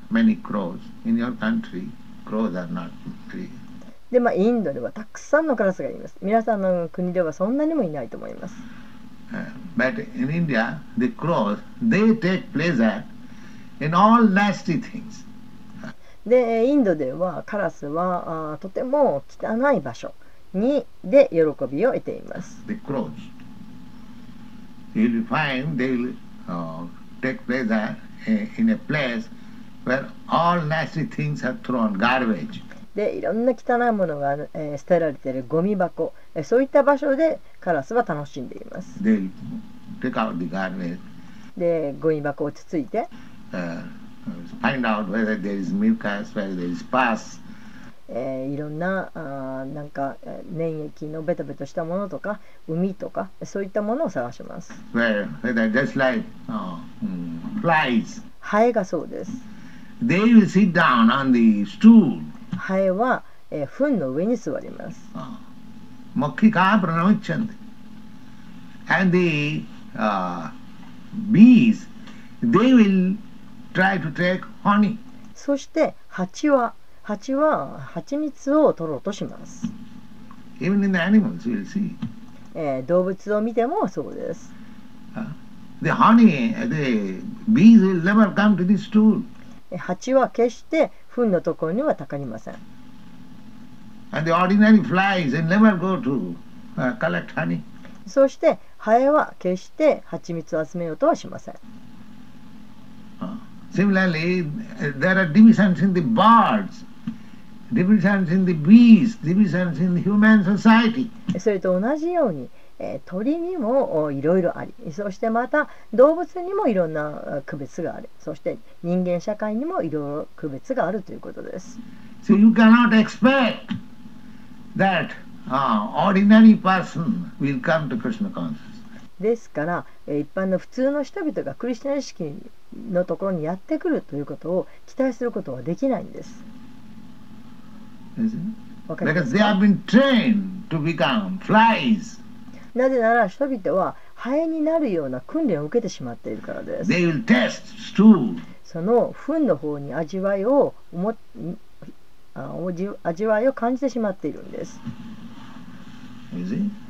many crows. In your country, crows are not very で、まあ、インドではたくさんのカラスがいます。皆さんの国ではそんなにもいないと思います。Uh, but in India, the crows, they take pleasure in all nasty things. で、えーインドではカラスはあーとても汚い場所にで喜びを得ています。The crows. You'll find they will uh, take pleasure in a place where all nasty things are thrown, garbage. で、いろんな汚いものが、えー、捨てられているゴミ箱、えー、そういった場所でカラスは楽しんでいます。Garbage, で、ゴミ箱をつついて、えー、いろんなあなんか粘液のベトベトしたものとか、海とか、そういったものを探します。Where, where just like, oh, um, flies. ハエがそうです。They will sit down on the stool. ハエは、えー糞の上に座ります。Makhika pranamachanti. And the uh, bees, they will try to take honey. そして蜂は蜂は蜂蜜を取ろうとします。Even in the animals, you will see. えー動物を見てもそうです。The honey, the bees will never come to the stool. えー蜂は決して糞のところにはたかりません。And the ordinary flies, they never go to uh, collect honey. そしてハエは決して蜂蜜を集めようとはしません。Similarly, uh, there are divisions in the birds, divisions in the bees, divisions in the human society. それと同じように、えー鳥にもおいろいろありそしてまた動物にもいろんなあ区別があるそして人間社会にもいろいろ区別があるということです。So you cannot expect that uh, ordinary person will come to Krishna consciousness. ですから、えー一般の普通の人々がクリスチャン意識のところにやってくるということを期待することはできないんです。かりま Because す they か have been trained to become flies. なぜなら人々はハエになるような訓練を受けてしまっているからです。その糞の方に味わいを思味わいを感じてしまっているんです。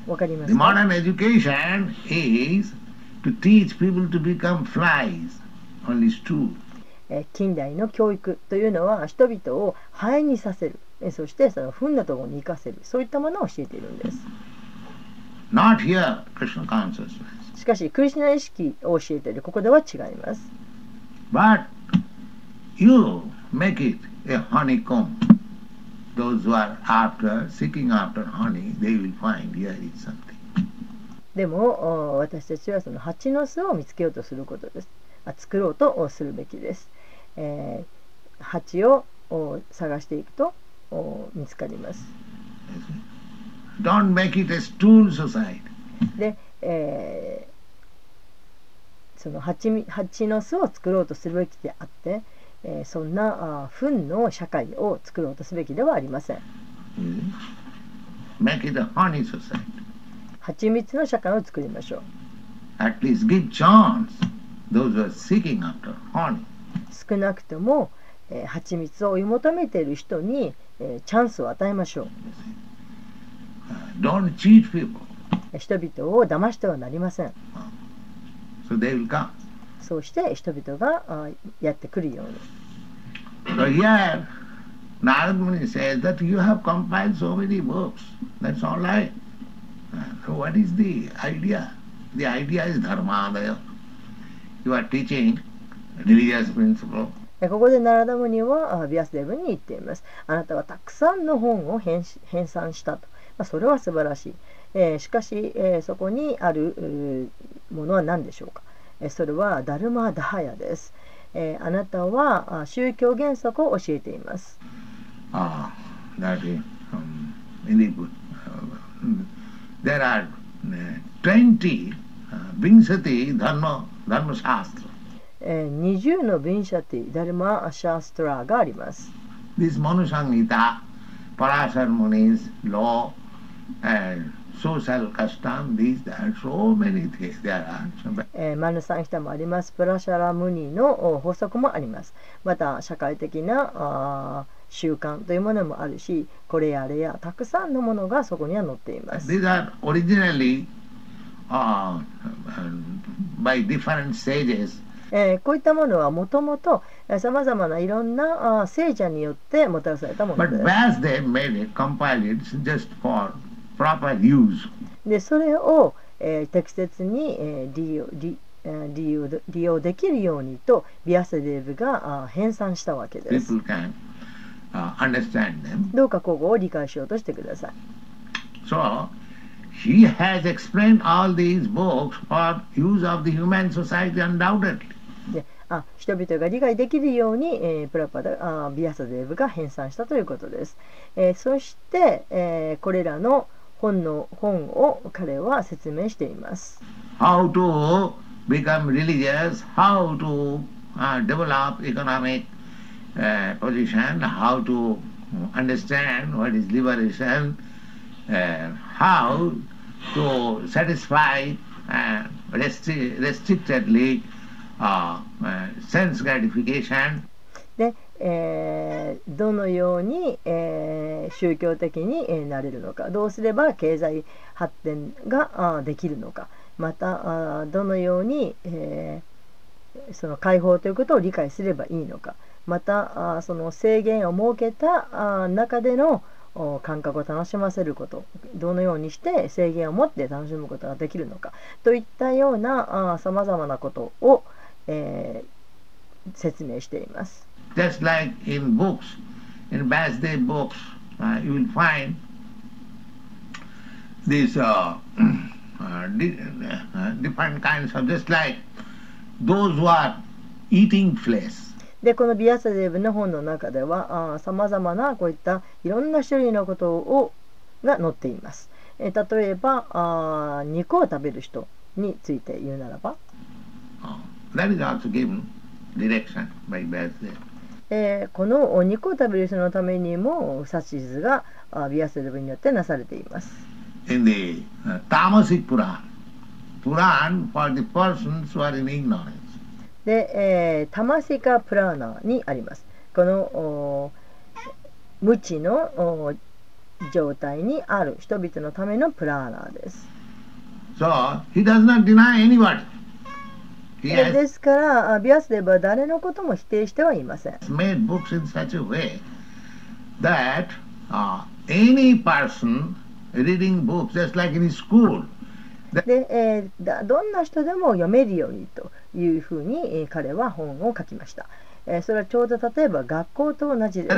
わかりますか？Modern education is to teach people to become flies, only stool. えー近代の教育というのは人々をハエにさせるえーそしてその糞のところに生かせるそういったものを教えているんです Not here, Krishna consciousness. しかしクリスナ意識を教えているここでは違います But you make it a honeycomb. Those who are after, seeking after honey, they will find here is something. でもお私たちはその蜂の巣を見つけようとすることですあ作ろうとおするべきです、えー蜂をお探していくとお見つかります. Don't make it a stool society. で、えー、その蜂,蜂の巣を作ろうとするべきであって、えー、そんなあ糞の社会を作ろうとすべきではありません。Make it a honey society. 蜂蜜の社会を作りましょう。少なくとも、えー、蜂蜜を追い求めている人に、えー、チャンスを与えましょう。人々を騙してはなりません so they will come. そうして人々があやってくるように So here Narad Muni says that you have compiled so many books. That's all right. Uh, So what is the idea? The idea is dharmadaya. You are teaching religious principle. えここでナラダムニはあビアスデーブに言っています。あなたはたくさんの本を編纂したと。まあ、それは素晴らしい。えーしかし、えーそこにあるものは何でしょうか。えーそれはダルマ・ダハヤです。えーあなたはあ宗教原則を教えています。Ah, um, in the, uh, there are uh, 20 uh, Vinsati Dharma, Dharma Shastra. えー20のビンシャティ・ダルマ・シャーストラがあります。This Manu Samhita, Parasar Muni's law, マヌサンヒタもあります。プラシャラムニの法則もあります。また社会的な習慣というものもあるし、これやあれやたくさんのものがそこには載っています。ええ、こういったものはもともとさまざまないろんなあ聖者によってもたらされたものです。でそれを、えー適切に、えー利用利えー利用で利用できるようにとビアセデーブが編纂したわけです。Uh. どうかここを理解しようとしてください。So, he has explained all these books for use of the human society undoubtedly. であ人々が理解できるように、えープラパダあビアサデーブが編纂したということです。えーそして、えーこれらの本の本を彼は説明しています。How to become religious, how to uh, develop economic uh, position, how to understand what is liberation, uh, how to satisfy uh, restri- restrictedly uh, uh, sense gratification, で、えーどのように、えー宗教的に、えなれるのか。どうすれば経済発展ができるのか。またどのように、えーその解放ということを理解すればいいのか。またその制限を設けたあ中での感覚を楽しませること。どのようにして制限を持って楽しむことができるのか。といったようなさまざまなことを、えー説明しています。Just like in books, in Vasudev books, uh, you will find these uh, uh, di- uh, different kinds of, just like those who are eating flesh. でこのビアサデーブの本の中ではさまざまなこういったいろんな種類のことをが載っています。えー例えばあー肉を食べる人について言うならば、Uh, that is also given direction by Vasudev. えーこのお肉を食べる人のためにも指図があビアサデーブによってなされています。In the uh, Tamasic Puran, Puran for the persons who are in ignorance. で、えータマシカプラーナにあります。このお無知のお状態にある人々のためのプラーナーです。So he does not deny anybody. で,ですから、ビアスデーは誰のことも否定してはいません。で、えー、どんな人でも読めるようにというふうに、えー、彼は本を書きました、えー。それはちょうど例えば学校と同じです。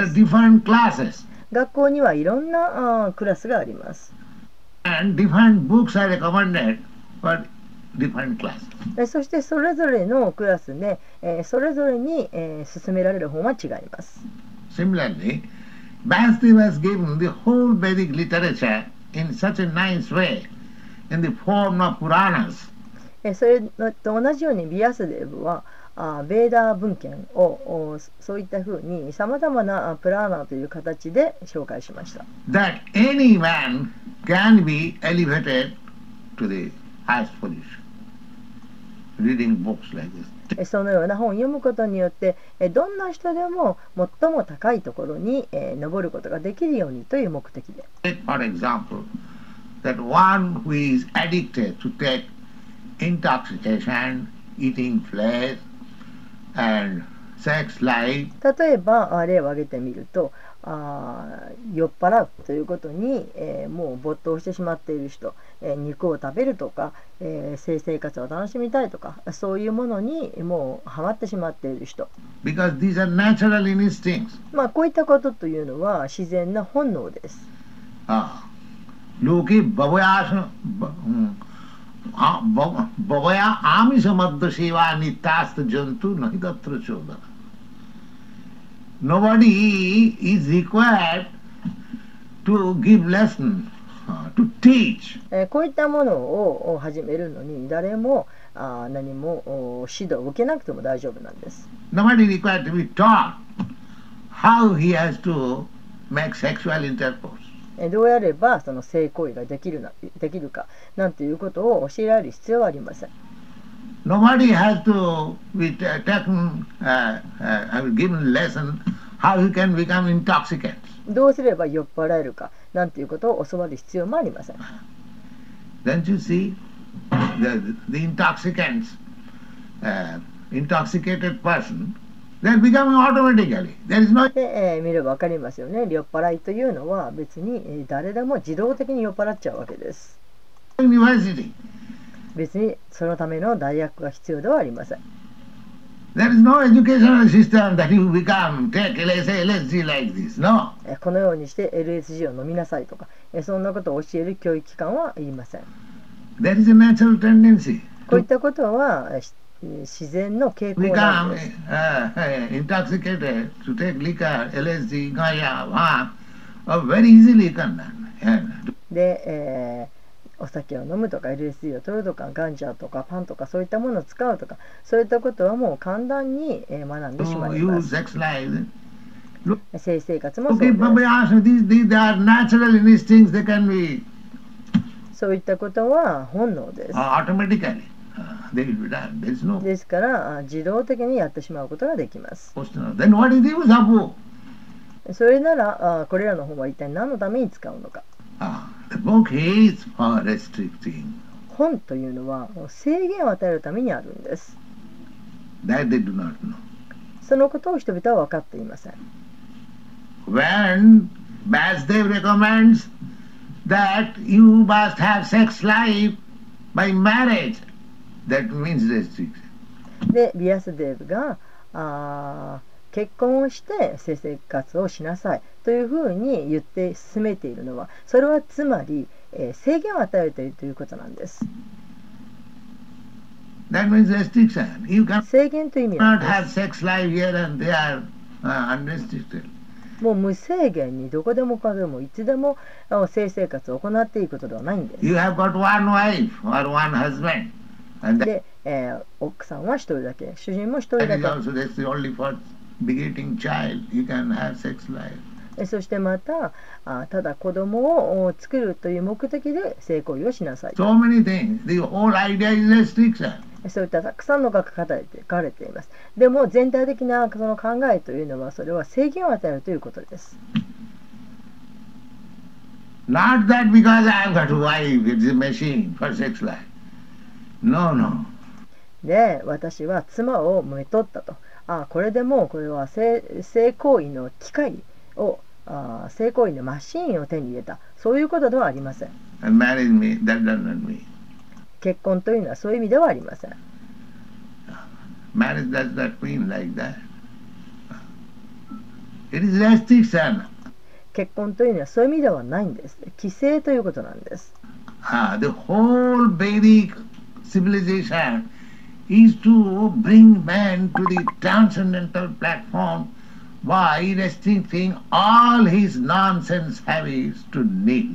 学校にはいろんなあクラスがあります。And different books are recommended, but えそしてそれぞれのクラスで、えーそれぞれに、えー勧められる本は違います。Similarly, Vasudev has given the whole Vedic literature in such a nice way, in the form of Puranas. えーそれと同じようにビアスデーブはあーベーダー文献をおそういったふうにさまざまなあプラーナーという形で紹介しました。that any man can be elevated to the highest position. Reading books like this. え そのような本を読むことによってどんな人でも最も高いところに登ることができるようにという目的で。例えば例を挙げてみるとあ酔っ払うということに、えー、もう没頭してしまっている人、えー、肉を食べるとか、えー、性生活を楽しみたいとかそういうものにもうハマってしまっている人まあこういったことというのは自然な本能です。ああロケバボヤーあバボヤアミサマッドシワニタストジョントゥナヒダトルチョウダ。Nobody is required to give lesson, uh, to teach. えーこういったものをお始めるのに誰もあー何もお指導を受けなくても大丈夫なんです。Nobody required to be taught how he has to make sexual intercourse. えーどうやればその性行為ができるなできるかなんていうことを教えられる必要はありません。Nobody has to be ta- taken, uh, uh, given lesson how he can become intoxicant. どうすれば酔っ払えるかなんていうことを教わる必要もありません。Don't you see? The, the intoxicants, uh, intoxicated person, they're becoming automatically. There is no で、えー見れば分かりますよね。酔っ払いというのは別にえー誰でも自動的に酔っ払っちゃうわけです。university. 別にそのための大学が必要ではありません。There is no educational system that you become, take LSG like this. No. えーこのようにして LSG を飲みなさいとか、えーそんなことを教える教育機関はいりません。There is a natural tendency こういったことは自然の傾向なん become です。uh, uh, intoxicated, to take liquor, LSD, gaya, ah, uh, very easily. で、えーお酒を飲むとか LSD を取るとかガンジャーとかパンとかそういったものを使うとかそういったことはもう簡単に学んでしまます。性生活もそうです。そういったことは本能です。ですから自動的にやってしまうことができます。それならこれらの本は一体何のために使うのか。Ah, the book is for restricting. 本というのは制限を与えるためにあるんです。That they do not know. そのことを人々は分かっていません。When Basdev recommends that you must have sex life by marriage, that means restriction. で、ビアスデーブがあー結婚をして性生活をしなさいというふうに言って進めているのは、それはつまり、えー制限を与えているということなんです。制限という意味なん cannot で uh。もう無制限にどこでもかでもいつでもあ性生活を行っていいことではないんです。で、えー奥さんは一人だけ、主人も一人だけ。そしてまた、あただ子供を作るという目的で性行為をしなさい。So、many things. The whole idea is restriction. そういったたくさんのが書かれて,書かれています。でも全体的なその考えというのはそれは制限を与えるということです。で、私は妻をめとったと。あこれでもうこれは性,性行為の機械をあ性行為のマシーンを手に入れた。そういうことではありません。結婚というのはそういう意味ではありません。結婚というのはそういう意味ではないんです。規制ということなんです。Ah, the whole Vedic civilization is to bring man to the transcendental platform by restricting all his nonsense habits to nil.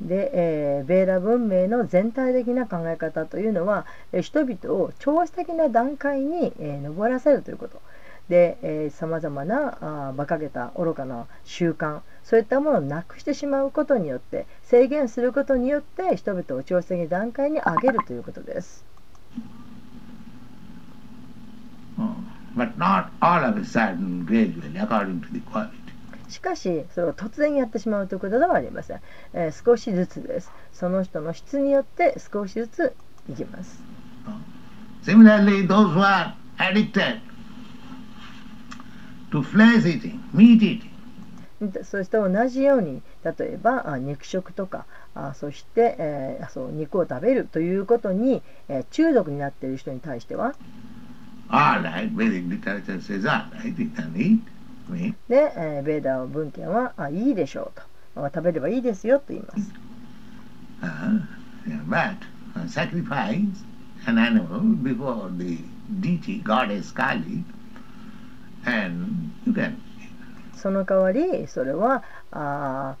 で、えーベーラ文明の全体的な考え方というのは、えー人々を超越的な段階に、えー上らせるということでさまざまなあ馬鹿げた愚かな習慣そういったものをなくしてしまうことによって制限することによって人々を超越的な段階に上げるということです。Oh, But not all of a sudden, gradually, according to the quality. しかしそれを突然やってしまうということではありません、えー少しずつです。その人の質によって少しずついきます。Similarly, those who are addicted to flesh eating, meat eating. そして同じように例えばあ肉食とかあそして、えーそう肉を食べるということに、えー中毒になっている人に対してはで、えー、ベーダー文献はあいいでしょうと食べればいいですよと言います。その代わりそれはあ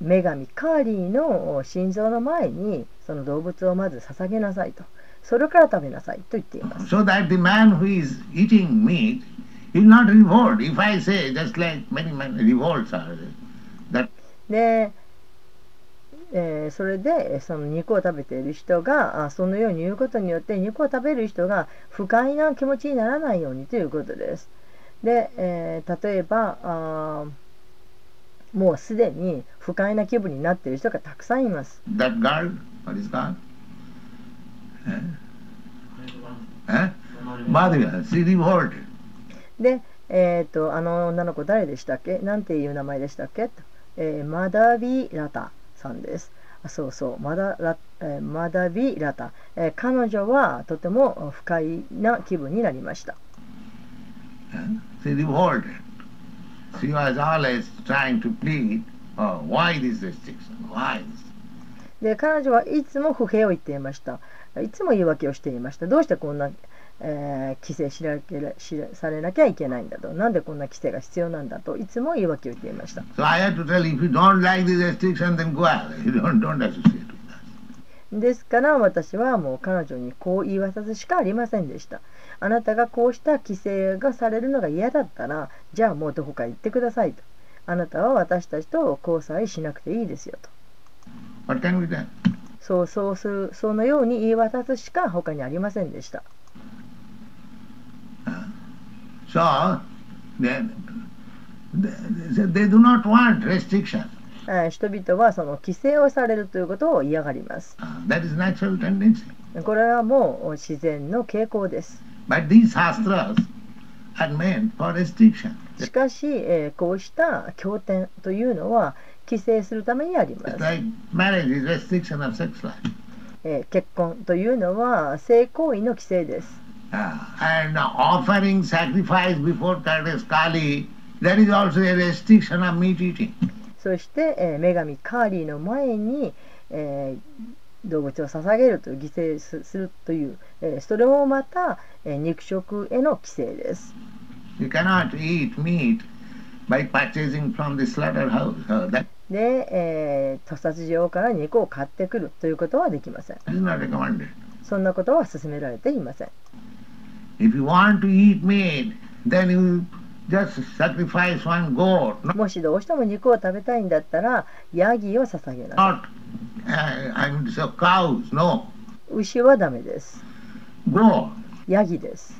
女神カーリーの心臓の前にその動物をまず捧げなさいと。それから食べなさいと言っています So that the man who is eating meat is not revolt. If I say, just like many, many revolts are, that で、えーそれでえーその肉を食べている人があそのように言うことによって肉を食べる人が不快な気持ちにならないようにということです。で、えー例えばあーもうすでに不快な気分になっている人がたくさんいます。that girl, what is マドゥアン、シディ・ウォール。で、えっ、と、あの女の子誰でしたっけ？なんていう名前でしたっけ？と、え、マダビ・ラタさんです。あそうそう、マダ,ラ、えー、マダビ・ラタ、えー。彼女はとても不快な気分になりました。シディ・ウォール。She was always、で彼女はいつも不平を言っていました。いつも言い訳をしていました。どうしてこんな、えー規制しなけれしされなきゃいけないんだと。なんでこんな規制が必要なんだといつも言い訳を言っていました。So I had to tell you, if you don't like this restriction, then go away. You don't, don't associate with us. ですから私はもう彼女にこう言い渡すしかありませんでした。あなたがこうした規制がされるのが嫌だったら、じゃあもうどこか行ってくださいと。あなたは私たちと交際しなくていいですよと。What can be done? そうそうする、そのように言い渡すしか他にありませんでした。So, they, they, they do not want restriction. えー人々はその規制をされるということを嫌がります。Uh, that is natural tendency. これはもう自然の傾向です。But these shastras are meant for restriction. しかし、えーこうした経典というのは規制するためにあります。結婚というのは性行為の規制です。そして、女神カーリーの前に、えー、動物を捧げるという犠牲するという、えー、それもまた、えー、肉食への規制です。で、えー、屠殺場から肉を買ってくるということはできません。そんなことは勧められていません。もしどうしても肉を食べたいんだったら、ヤギを捧げなさい。牛はダメです。ヤギです。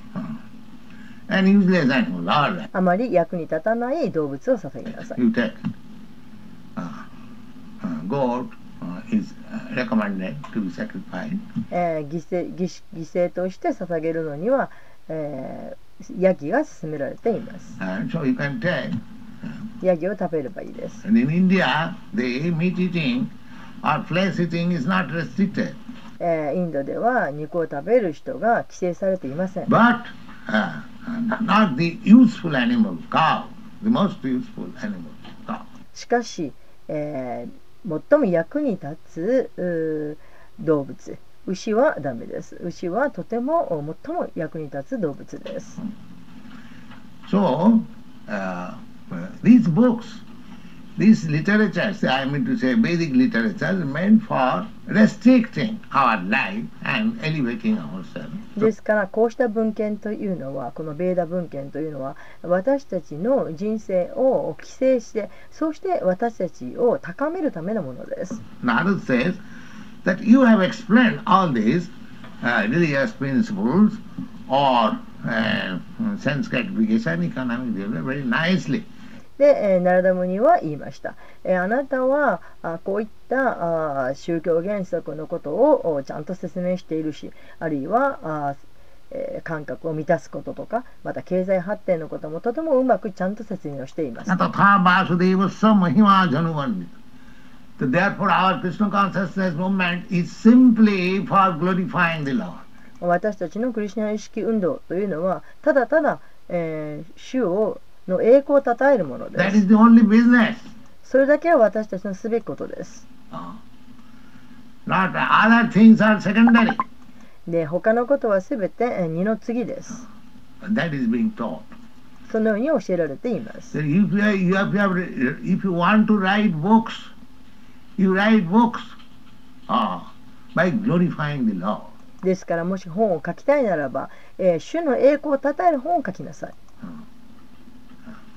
あまり役に立たない動物を捧げなさい。Uh, uh, uh, is uh, recommended to be sacrificed. えー犠牲犠牲として捧げるのには、えーヤギが勧められています。And so you can take. ヤギを食べればいいです。And in India, the meat eating or flesh eating is not restricted. えーインドでは肉を食べる人が規制されていません。But uh, not the useful animal, cow, the most useful animal, cow. しかし、えー最も役に立つ動物。牛はダメです。牛はとても最も役に立つ動物です。So, uh, these books, these literatures, I mean to say Vedic literature, is meant for restricting our life and elevating ourselves. ですからこうした文献というのはこのベーダ文献というのは私たちの人生を規制してそして私たちを高めるためのものです Narad says that you have explained all these uh, religious principles or uh, sense gratification, economic development very nicely. で、えナラダムニは言いました。えあなたはあこういったあ宗教原則のことをちゃんと説明しているし、あるいはあ、えー、感覚を満たすこととか、また経済発展のこともとてもうまくちゃんと説明をしています。た私たちのクリシナ意識運動というのは、ただただ、えー、主をの栄光をたたえるものです。それだけは私たちのすべきことです。で他のことはすべて二の次です。そのように教えられています。ですから、もし本を書きたいならば、え、主の栄光をたたえる本を書きなさい。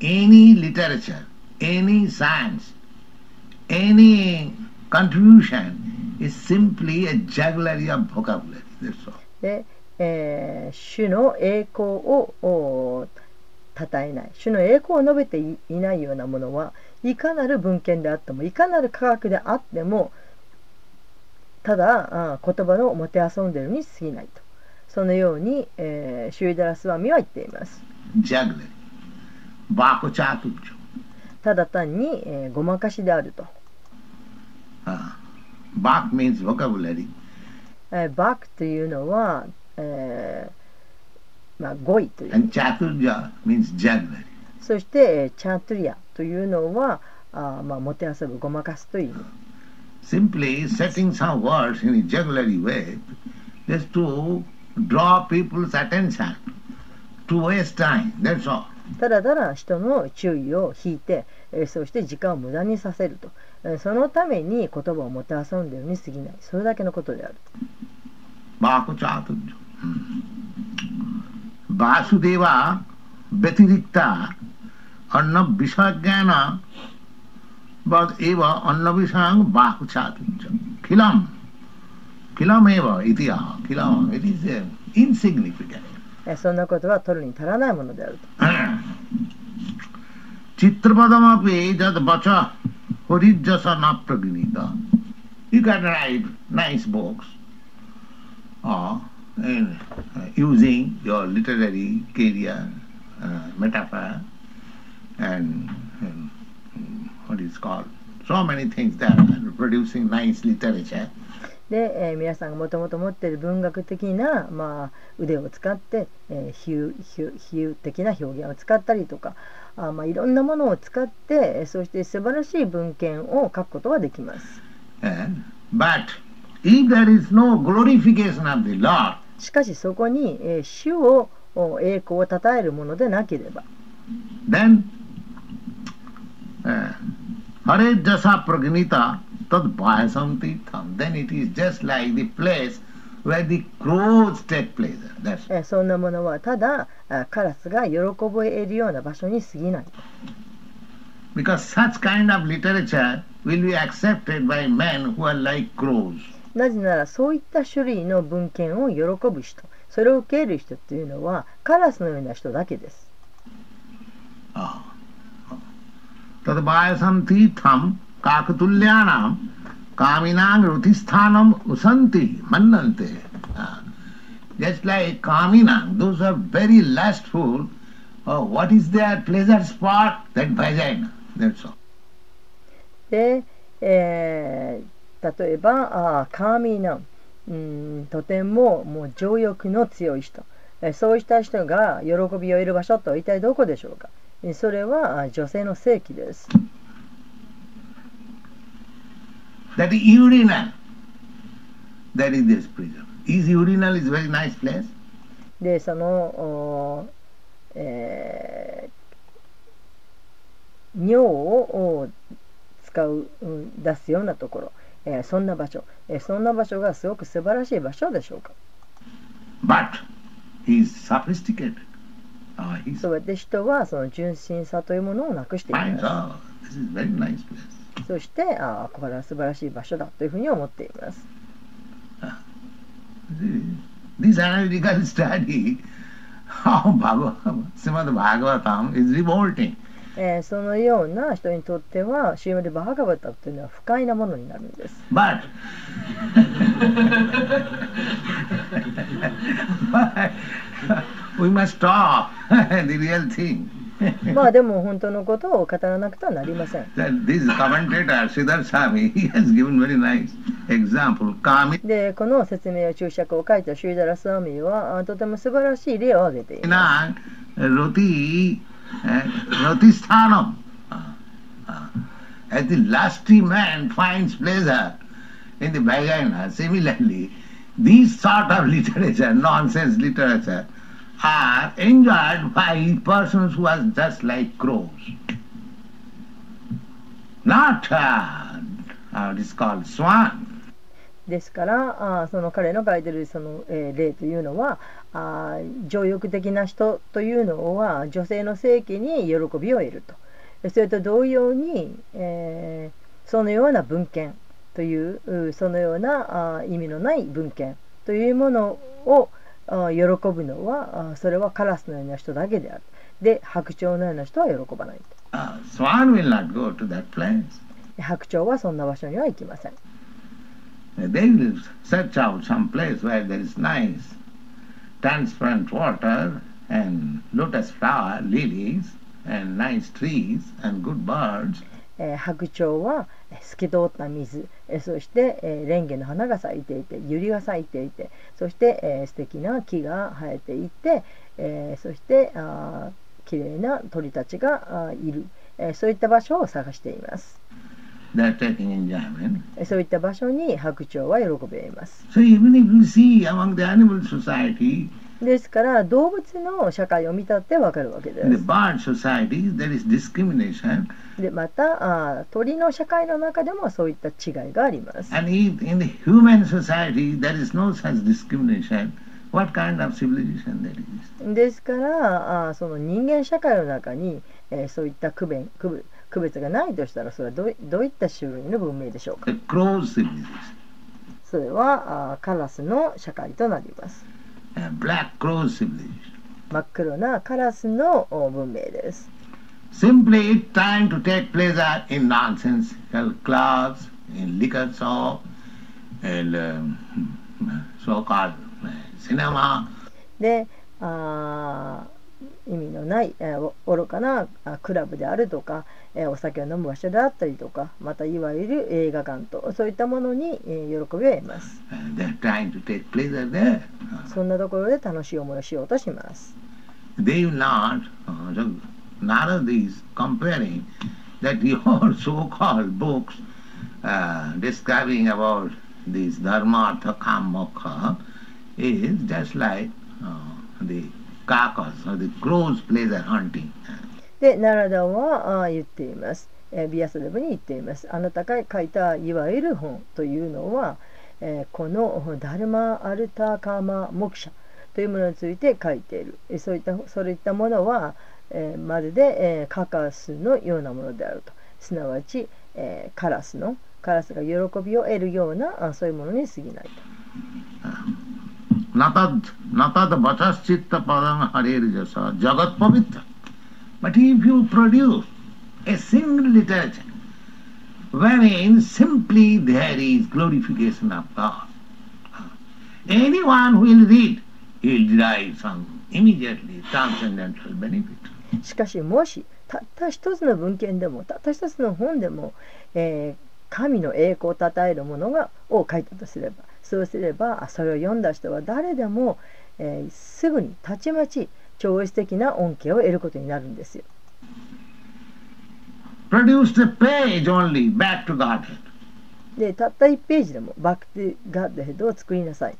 any literature, any science, any contribution is simply a jugglery of vocabulary. で、えー、主の栄光をおたたえない、主の栄光を述べてい,ないようなものは、いかなる文献であっても、いかなる科学であっても、ただあ言葉の持て遊んでるに過ぎないと。そのように、えー、シュイダラスワミは言っています。ただ単に、えーごまかしであると、Uh, Bak means vocabulary. えーバクというのは、えーまあ、語彙という And chaturya means jugglery. そして、えーチャートリアというのはあー、まあ、もてあそぶごまかすという意味 Simply setting some words in a jugglery way just to draw people's attention, to waste time. That's all. ただただ人の注意を引いて、えー、そして時間を無駄にさせると、えー、そのために言葉をもてあそんでるに過ぎない。それだけのことであるバーコチャートバースデーはベテリッタアンナビシャギャナバーエヴァアンナビシャンバーコチャートキラムキラムエヴァイティアキラム it is フィそんなことは取るに足らないものであると。Chitrapadamapi can write nice books uh, in, uh, using your literary career, uh, metaphor, and, and what is called, so many things that are producing nice literature. で、えー皆さんがもともと持っている文学的な、まあ、腕を使って、えー比喩比喩比喩的な表現を使ったりとかあ、まあ、いろんなものを使ってえーそして素晴らしい文献を書くことができます。Uh, but if there is no glorification of the Lord, しかしそこに、えー主をお栄光をたたえるものでなければ then uh, Hare Jasa Pragnita Tad Bhayasam Tirtham. Then it is just like the place where the crows take pleasure. That's えーそんなものはただあカラスが喜ぼえるような場所に過ぎない because such kind of literature will be accepted by men who are like crows. なぜならそういった種類の文献を喜ぶ人それを受け入れる人っていうのはカラスのような人だけです Ah. Tad Bhayasam Tirtham Kakatulyanam Kaminang Rutisthanam Usanti Mannante. Ah. Just like Kaminang, those are very lustful. Oh, what is their pleasure spot? That vagina. That's all. で、えー例えばあーカーミーナンうんとてももう情欲の強い人えーそうした人が喜びを得る場所と一体どこでしょうかえーそれは女性の性器です That is. That is this prison. is でそのお、え、尿を使う出すようなところ、え、そんな場所、え、そんな場所がすごく素晴らしい場所でしょうか？But he's sophisticated. そうやって人はその純真さというものをなくしています。すそしてああこれは素晴らしい場所だというふうに思っています This analytical study of Srimad Bhagavatam is revolting. えーそのような人にとってはシーマリ・バーガバタというのは不快なものになるんです But, but we must talk the real thing. まあでも本当のことを語らなくてはなりませんでこの説明を注釈を書いたシューダラスワミはあとても素晴らしい例を挙げています na roti eh, roti sthanam. As the lusty man finds pleasure in the vagina, similarly, these sort of literature, nonsense literature, are enjoyed by persons who are just like crows. Not uh, uh, it is called swan. ですからあその彼の書いてるその、えー例というのはあ情欲的な人というのは女性の性器に喜びを得るとそれと同様に、えーそのような文献というそのようなあ意味のない文献というものを喜ぶのはそれはカラスのような人だけである。で、白鳥のような人は喜ばない。白鳥はそんな場所には行きません。白鳥は透き通った水、えーそして、えーレンゲの花が咲いていて百合が咲いていてそして、えー素敵な木が生えていて、えーそして綺麗な鳥たちがいる、えーそういった場所を探しています、そういった場所に白鳥は喜べます。So even if you see among the animal society, ですから動物の社会を見たってわかるわけです。でまたあ鳥の社会の中でもそういった違いがあります。ですからあその人間社会の中に、え、そういった区別,がないとしたらそれはど,どういった種類の文明でしょうかそれはあカラスの社会となります。真っ黒なカラスの文明です。で、意味のない愚かなクラブであるとか、えーお酒を飲む場所であったりとかまたいわゆる映画館とそういったものに、えー喜びを得ます.そんなところで楽しい思いをしようとします They not, uh, so Narad is comparing that your so-called books uh, describing about this dharma, artha, kam, moksha is just like uh, the carcass or the crow's pleasure hunting. で、ナラダは言っています、えービアスデブに言っています。あなたが書いたいわゆる本というのは、えこのダルマ・アルタ・カーマ・モクシャというものについて書いている。そういったそういったものは、えまるで、えカカスのようなものであると。すなわち、えカラスのカラスが喜びを得るようなあそういうものに過ぎないと。Natad, natad vachaschitta padam harer jasa jagat pavitra. But if you produce a single literature wherein simply there is glorification of God, anyone who will read, he will derive some immediately transcendental benefit. しかしもしたった一つの文献でもたった一つの本でも、えー神の栄光をたたえるものがを書いたとすればそうすればそれを読んだ人は誰でも、えーすぐにたちまち超越的な恩恵を得ることになるんですよ。でたった1ページでも Back to Godhead を作りなさい。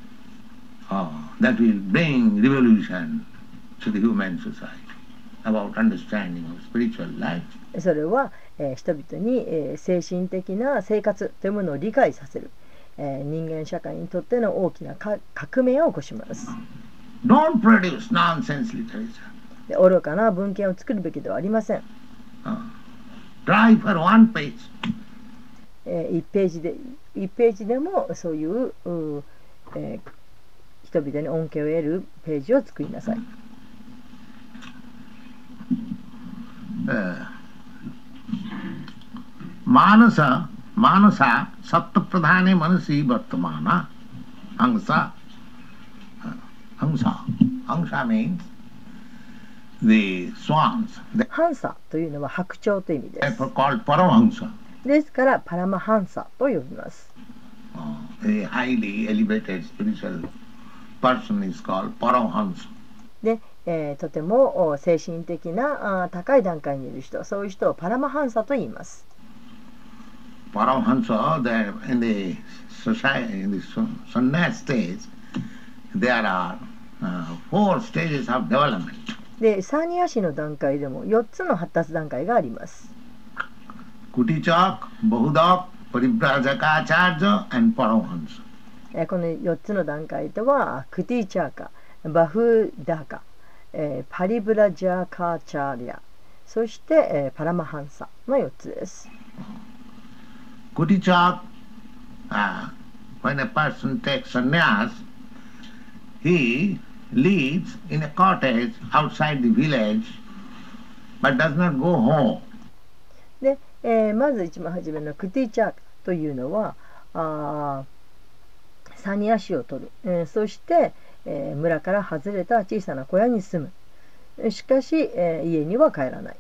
それは、え、人々に、え、精神的な生活というものを理解させる、え、人間社会にとっての大きな革命を起こします。Don't produce nonsense literature. 愚かな文献を作るべきではありません。Try for one page. 1ページで1ページでもそういう,う、え、人々に恩恵を得るページを作りなさい。マナサ、マナサ、サットプラダネマナシーバットマナ、アンサ。ハンサー。ハンサー means ハンサというのは白鳥という意味です。ですからパラマハンサーと呼びます。A パラマハンサー。でえー、とても精神的なあ高い段階にいる人、そういう人パラマハンサと言います。パラマハンサは、There are four stages of development. で、サーニア市の段階でも4つの発達段階があります。クティチョーク、ボフドーク、プリブラザカーチャージョー、パロハンス。この4つの段階では、クティチャーカ、バフーダーカ、パリブラジャーカーチャーリア、そしてパラマハンサの4つです。クティチョーク、when a person takes a nyas, he lives in a cottage outside the village but does not go home. で、えーまず一番初めのクティチャーカというのはあーサニアシを取る、えーそして、えー村から外れた小さな小屋に住むえーしかし、えー家には帰らない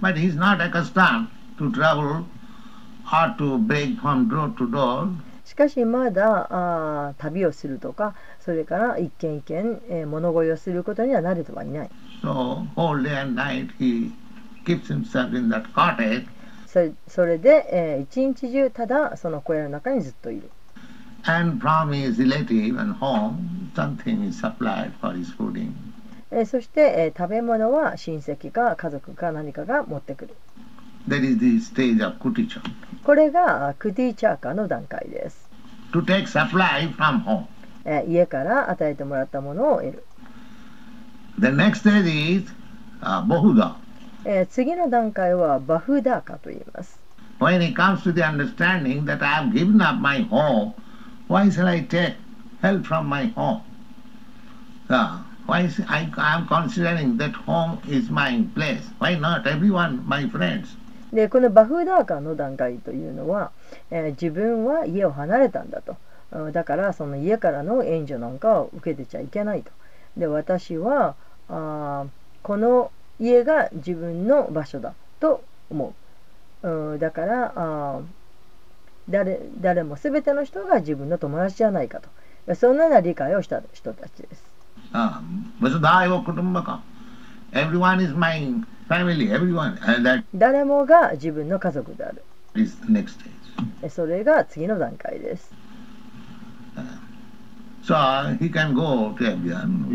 But he is not accustomed to travel or to beg from door to door. しかしまだあー旅をするとかそれから一軒一軒、え、物乞いをすることにはなれてはいない。それで、え、一日中ただその小屋の中にずっといる。そして、え、食べ物は親戚か家族か何かが持ってくる。これがクティチャーカの段階です。えー家から与えてもらったものを得る、The next stage is uh, bohuda. えー次の段階はバフダーカと言います When he comes to the understanding that I have given up my home, why shall I take help from my home? Uh, why is, I, I am considering that home is my place. Why not everyone, my friends? でこのバフダーカの段階というのは、えー自分は家を離れたんだとうんだからその家からの援助なんかを受けてちゃいけないとで私はあーこの家が自分の場所だと思う、うんだからあー誰誰も全ての人が自分の友達じゃないかとそんなような理解をした人たちです Um, Vasudhaiva Kutumbakam. Everyone is my family, everyone. And that 誰もが自分の家族である is the next stage. えそれが次の段階です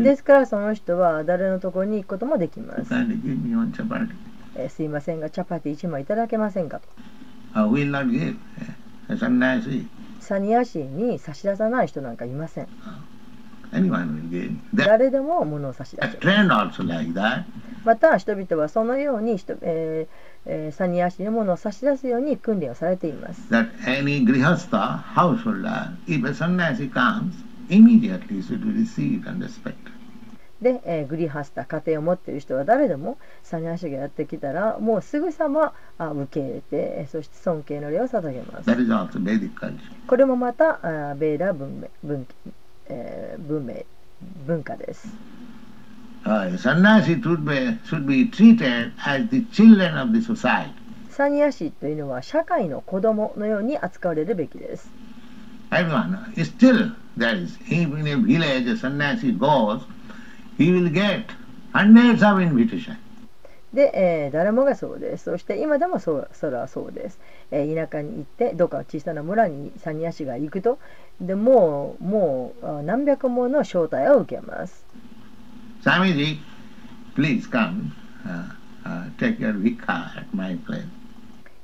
ですからその人は誰のところに行くこともできます。え、すいませんが、チャパティ1枚いただけませんかと。サニアーに差し出さない人なんかいません。誰でも物を差し出す。また人々はそのように、ええ、サニア氏に物を差し出すように訓練をされています。で、えー、グリハスタ家庭を持っている人は誰でもサニアーシがやってきたらもうすぐさまあ受け入れてそして尊敬の礼を捧げます。これもまたあーベーラ文文文、えー、文明文化です。サニアー。シというのは社会の子供のように扱われるべきです。Everyone. Still, there is, in a village a sannyasi goes, he will get hundreds of invitations. で、えー誰もがそうですそして今でもそうそれはそうです、えー田舎に行ってどっか小さな村にサニアシが行くとでもうもうあ何百もの招待を受けます Swamiji, please come, uh, uh, take your vikha at my place.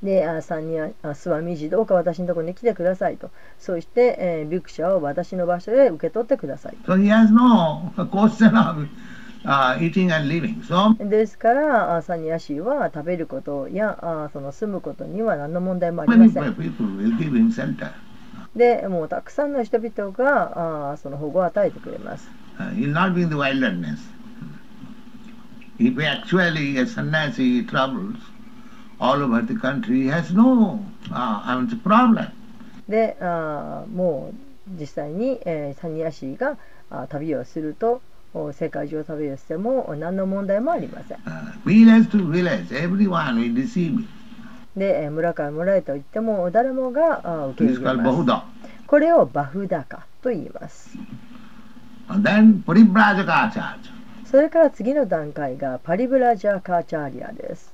で、あ三人は、諏訪未知、どうか私のところに来てくださいと。そして、え、ビクシャを私の場所へ受け取ってください。ですから、アサニアシーは食べることやあその住むことには何の問題もありません。でもうたくさんの人々があその保護を与えてくれます。All over the country, has no uh, I mean, problem. であーもう実際に、えーサニアシーがあ旅をするとお世界中を旅をしても何の問題もありません。Uh, village to village, everyone will receive it. で、えー村から村へと言っても誰もがあ受け入れます。これをバフダカと言います。And then. それから次の段階がパリブラジャーカーチャーリアです。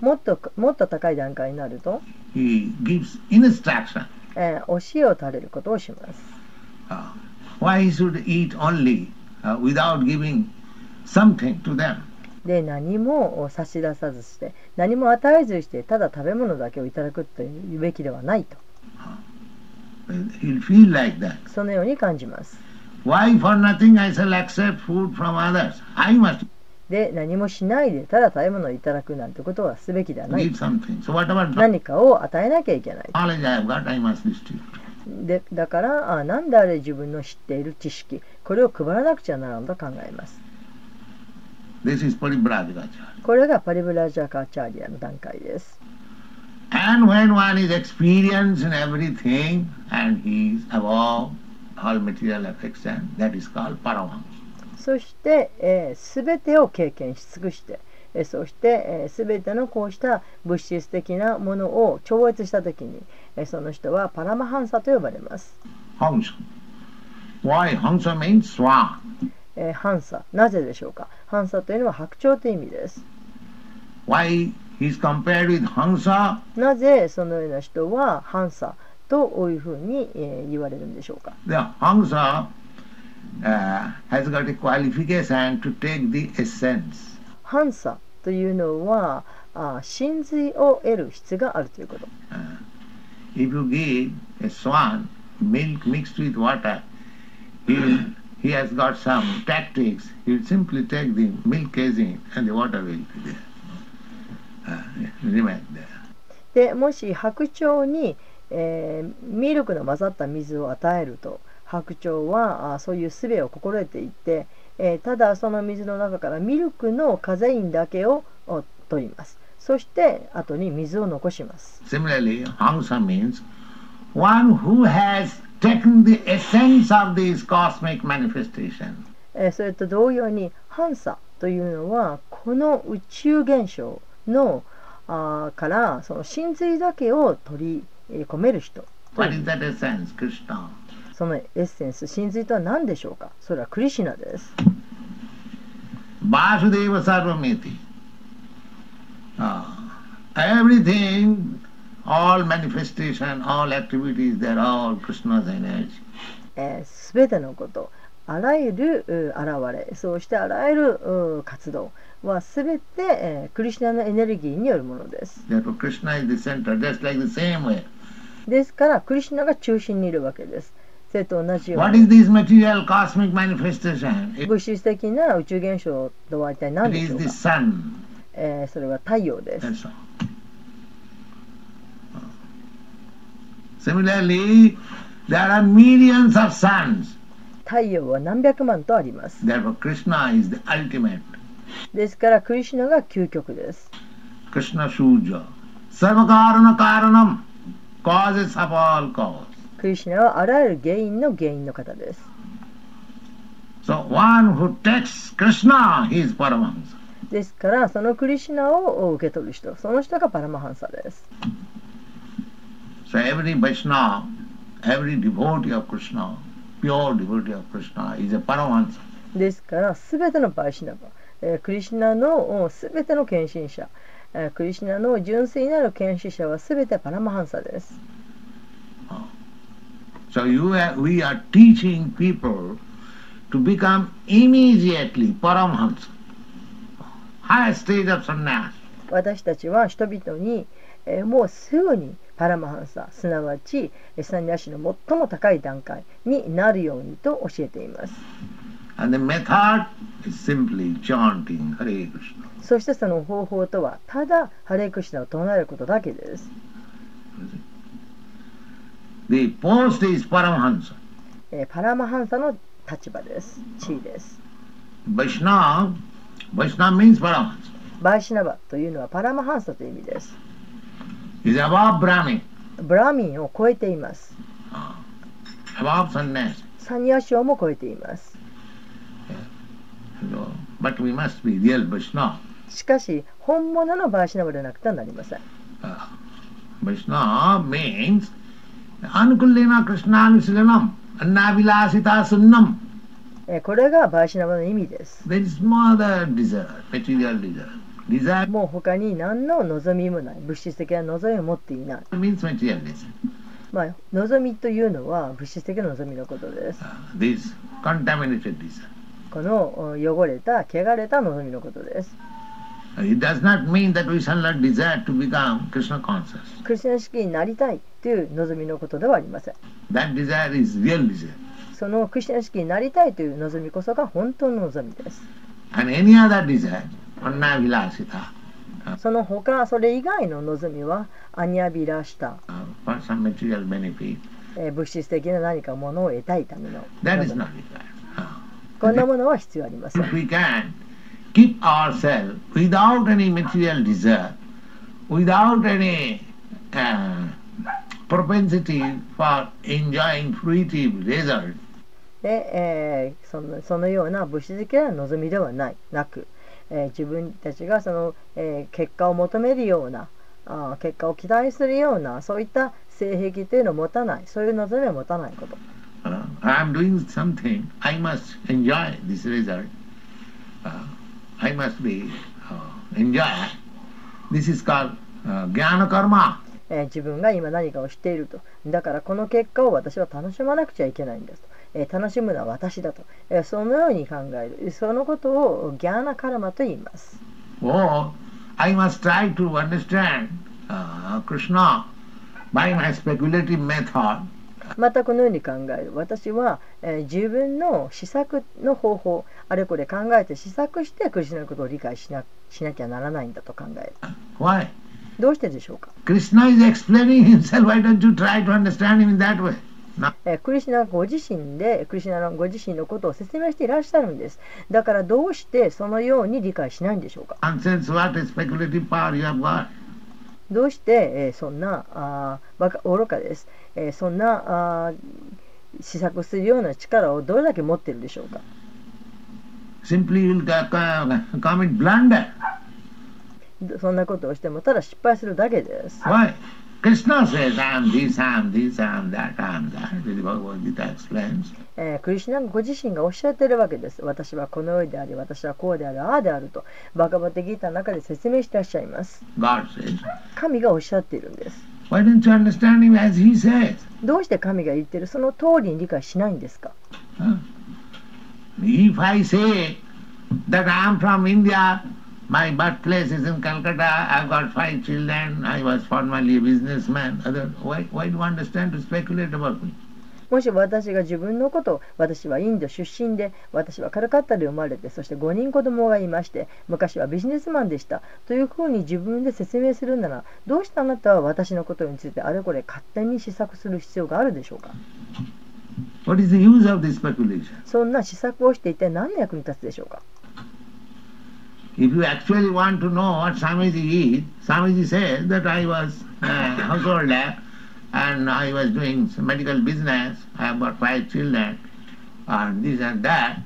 もっともっと高い段階になると、he gives instruction えーお塩を垂れることをします。uh, why he should eat only uh, without giving something to them. で何も差し出さずして何も与えずしてただ食べ物だけをいただくというべきではないと He'll feel like that. そのように感じます。Why for nothing I shall accept food from others? I must で何もしないでただ食べ物をいただくなんてことはすべきではない. So 何かを与えなきゃいけない.でだからあなんであれ自分の知っている知識これを配らなくちゃならんと考えます This is Paribrajacharya. これがパリブラジャカチャーリアの段階です And when one is experienced in everything and he is above all material affection, that is called Paramahansa. そして、えー、全てを経験し尽くして、えーそして、えー、全てのこうした物質的なものを超越した時に、えーその人はパラマハンサと呼ばれます、Hansa. Why? Hansa means swan. えーハンサなぜでしょうか？ハンサというのは白鳥という意味です Why he is compared with Hansa? なぜそのような人はハンサというふうに、えー言われるんでしょうか The Hansa uh, has got a qualification to take the essence. ハンサというのはあ真髄を得る質があるということ If you give a swan milk mixed with water, he, will- he has got some tactics. He will simply take the milk casing and the water will be there. Uh, remain there. でもし白鳥に、えーミルクの混ざった水を与えると白鳥はあそういう術を心得ていって、えーただその水の中からミルクのカゼインだけをお取りますそして後に水を残します Similarly, Hansa means one who has taken the essence of this cosmic manifestation. えーそれと同様にハンサというのはこの宇宙現象のあーからその真髄だけを取り込める人.そのエッセンス真髄とは何でしょうかそれはクリシュナです Vasudeva Sarvamiti. Ah, everything, all manifestation, all activities, they're all Krishna's energy. えー、全てのことあらゆるう現れそうしてあらゆるう活動は全て、えークリシュナのエネルギーによるものです Therefore, Krishna is the center, just like the same way. ですから、クリシナが中心にいるわけです。それと同じように。物質的な宇宙現象とは何でしょうか、え、それは太陽です。Similarly, 太陽は何百万とあります。ですから、クリシナが究極です。クリシ・ュ。ナ・カー。Causes of all cause. クリシュナはあらゆる原因の原因の方です So one who takes Krishna, he is Paramahamsa. ですからそのクリシュナを受け取る人その人がパラマハンサです So every Vaishnava, every devotee of Krishna, pure devotee of Krishna, is a Paramahamsa. ですから全てのバイシナバ、えークリシュナのお全ての献身者、えークリシュナの純粋なる献身者は全てパラマハンサです。So you are, we are teaching people to become immediately Paramahamsa. highest stage of sannyas. 私たちは人々に、えーもうすぐにパラマハンサすなわちえーサンニャシの最も高い段階になるようにと教えていますそしてその方法とはただハレクシナを唱えることだけです。パラマハンサの立場です。地位です。バシナバシナパラマハンサ。バシナバというのはパラマハンサという意味です。Is ラミンを超えています。サニアシオも超えています。しかし、本物のバーシナブでなくてはなりません。バーシナー means アンクルナ・クナ・ミルナム、アンナ・ビラ・これがバーシナブの意味です。もう他に何の望みもない、物質的な望みを持っていない。望みというのは物質的な望みのことです。この汚れた、汚れた望みのことです。クリスナ式になりたいという望みのことではありません。そのクリスナ式になりたいという望みこそが本当の望みです。その他、それ以外の望みは、アニアビラシタ。物質的な何かものを得たいための。That. Uh, こんなものは必要ありません。We can keep ourselves without any material desire, without any uh, propensity for enjoying fruitive result, で、えーそのそのような物質的な望みではない。なく、えー自分たちがその、えー結果を求めるようなあー結果を期待するようなそういった性癖というのを持たない。そういう望みを持たないこと uh, I am doing something, I must enjoy this result. Uh, I must be uh, enjoy. This is called uh, jnana karma. えー自分が今何かをしているとだからこの結果を私は楽しまなくちゃいけないんですと、えー楽しむのは私だと、えーそのように考えるそのことをギャーナカラマと言います Oh, I must try to understand uh, Krishna by my speculative method. またこのように考える私は、えー自分の試作の方法あれこれ考えて試作してクリスナのことを理解しなしなきゃならないんだと考える Why? どうしてでしょうか、Krishna is explaining himself. Why don't you try to understand him in that way? えークリシナご自身でクリシナのご自身のことを説明していらっしゃるんですだからどうしてそのように理解しないんでしょうか？どうして、えーそんなあーバカ愚かです、えーそんなあー試作するような力をどれだけ持っているでしょうか？Simply will co- co- commit blunder. そんなことをしてもただ失敗するだけです。Why? Krishna says, I am this, I am this, I am that, I am that. The Bhagavad Gita explains. えークリシュナご自身がおっしゃっているわけです。私はこのようであり、私はこうである、ああであると、バカバテギータの中で説明してらっしゃいます。God says. 神がおっしゃっているんです。Why don't you understand him as he says? どうして神が言ってるその通りに理解しないんですか Huh? If I say that I am from India, my birthplace is in Calcutta, I've got five children, I was formerly a businessman, other, why, why do you understand to speculate about me? もし私が自分のことを私はインド出身で私はカルカッタで生まれてそして5人子供がいまして昔はビジネスマンでした。というふうに自分で説明するならどうしてあなたは私のことについてあれこれ勝手に試作する必要があるでしょうか？What is the use of this speculation? そんな試作をして一体何の役に立つでしょうか？If you actually want to know what Swamiji is, Swamiji says that I was a householder and I was doing some medical business, I have got five children, and this and that.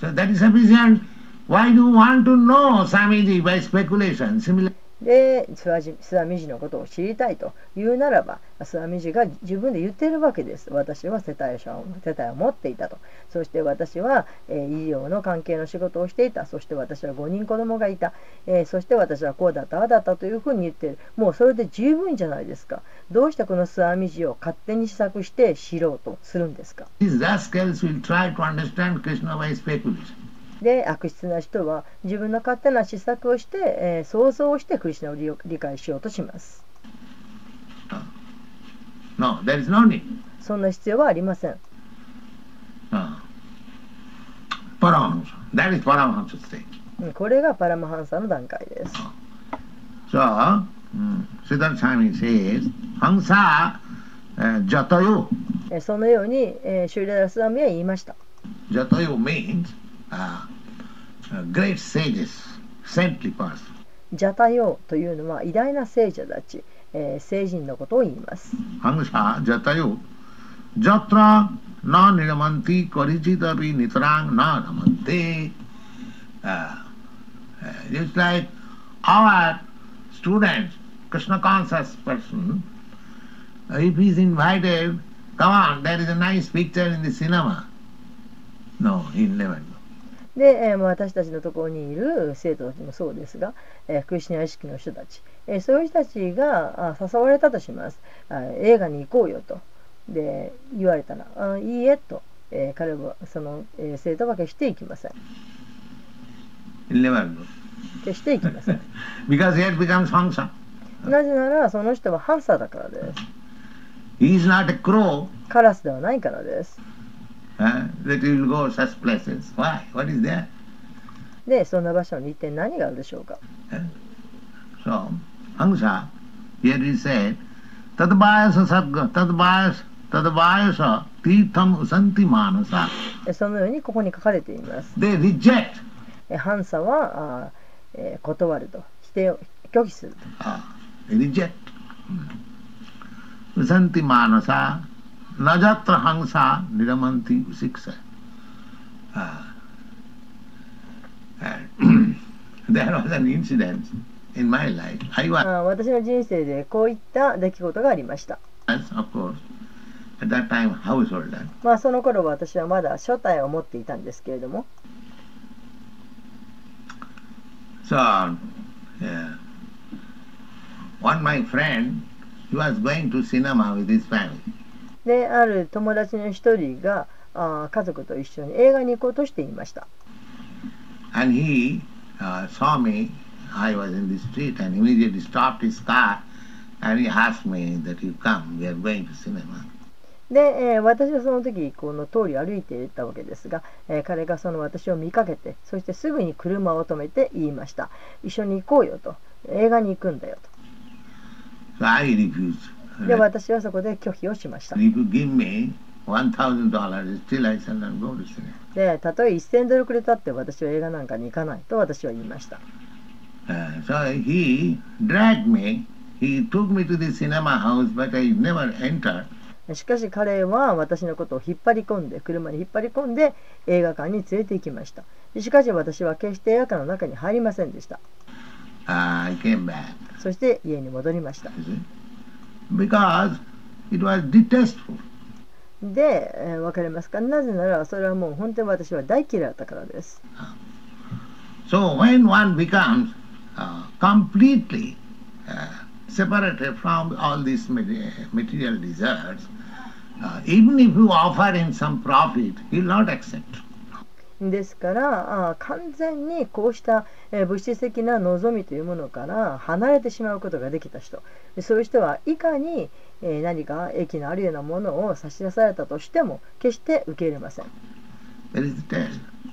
So that is sufficient. Why do you want to know Samiji, by speculation? Similar で諏訪じ諏訪美人のことを知りたいというならば諏訪美人が自分で言っているわけです。私は世帯者を世帯を持っていたと。そして私は、えー医療の関係の仕事をしていた。そして私は5人子供がいた、えーそして私はこうだったああだったというふうに言っている。もうそれで十分じゃないですか。どうしてこの諏訪美人を勝手に試作して知ろうとするんですか？These rascals will try to understand Krishna by speculation. で悪質な人は自分の勝手な施策をして、えー、想像をしてクリスナを理解しようとします。No, there is no need. そんな必要はありません。これがパラマハンサの段階です。So, そのように、え、シューレラスダムは言いました。ジャタヨ means great sages, saintly person. ジャタヨーというのは偉大な聖者たち、えー聖人のことを言います。Hansa jatayo. Jatra na niramanti karijitapi nitarang na ramante. Uh, uh, just like our students, Krishna conscious person, uh, if he is invited, come on, there is a nice picture in the cinema. No, he'll never. で、えーまあ私たちのところにいる生徒たちもそうですが、えークリシュナ意識の人たち、えーそういう人たちがあ誘われたとします。あ映画に行こうよと。で言われたらあいいえと、えー彼はその、えー生徒は決して行きません.決して行きません。Because become Hansa. なぜならその人はハンサーだからです。He is not a crow カラスではないからです uh, that he will go such places. Why? What is there? でそんな場所に一体何があるでしょうか So, Hansa, here he said, Tadvayasa sarga, tadvayasa, tadvayasa, tirtham usanti manasa. えそのようにここに書かれています They reject. えハンサはあ、えー断ると否定を拒否すると Ah, they reject. Usanti manasa, niramanti usiksa. Ah. And there was an incident in my life. I was, あ私の人生でこういった出来事がありました。of course, at that time householder. まあその頃私はまだ初体を持っていたんですけれども、So, yeah. one my friend, he was going to cinema with his family. で、ある友達の一人があ家族と一緒に映画に行こうとしていました。And he uh, saw me, I was in the street, and immediately stopped his car and he asked me that you come, we are going to cinema. で、えー私はその時この通りを歩いていたわけですが、えー彼がその私を見かけて、そしてすぐに車を止めて言いました。一緒に行こうよと、映画に行くんだよ So I refused. と。で、私はそこで拒否をしました。And if you give me $1,000, still I shall not go to cinema. で、たとえ1000ドルくれたって私は映画なんかに行かないと私は言いました。Uh, so he dragged me, he took me to the cinema house, but I never entered. しかし彼は私のことを引っ張り込んで車に引っ張り込んで映画館に連れて行きましたしかし私は決して映画館の中に入りませんでした Uh. そして家に戻りました. Because it was detestful. で、えーわかりますかなぜならそれはもう本当に私は大嫌いだったからです So when one becomes uh, completely uh, separated from all these mate- material desires, uh, even if you offer him some profit, he will not accept. ですからあー完全にこうした、えー物質的な望みというものから離れてしまうことができた人でそういう人はいかに、えー何か益のあるようなものを差し出されたとしても決して受け入れません.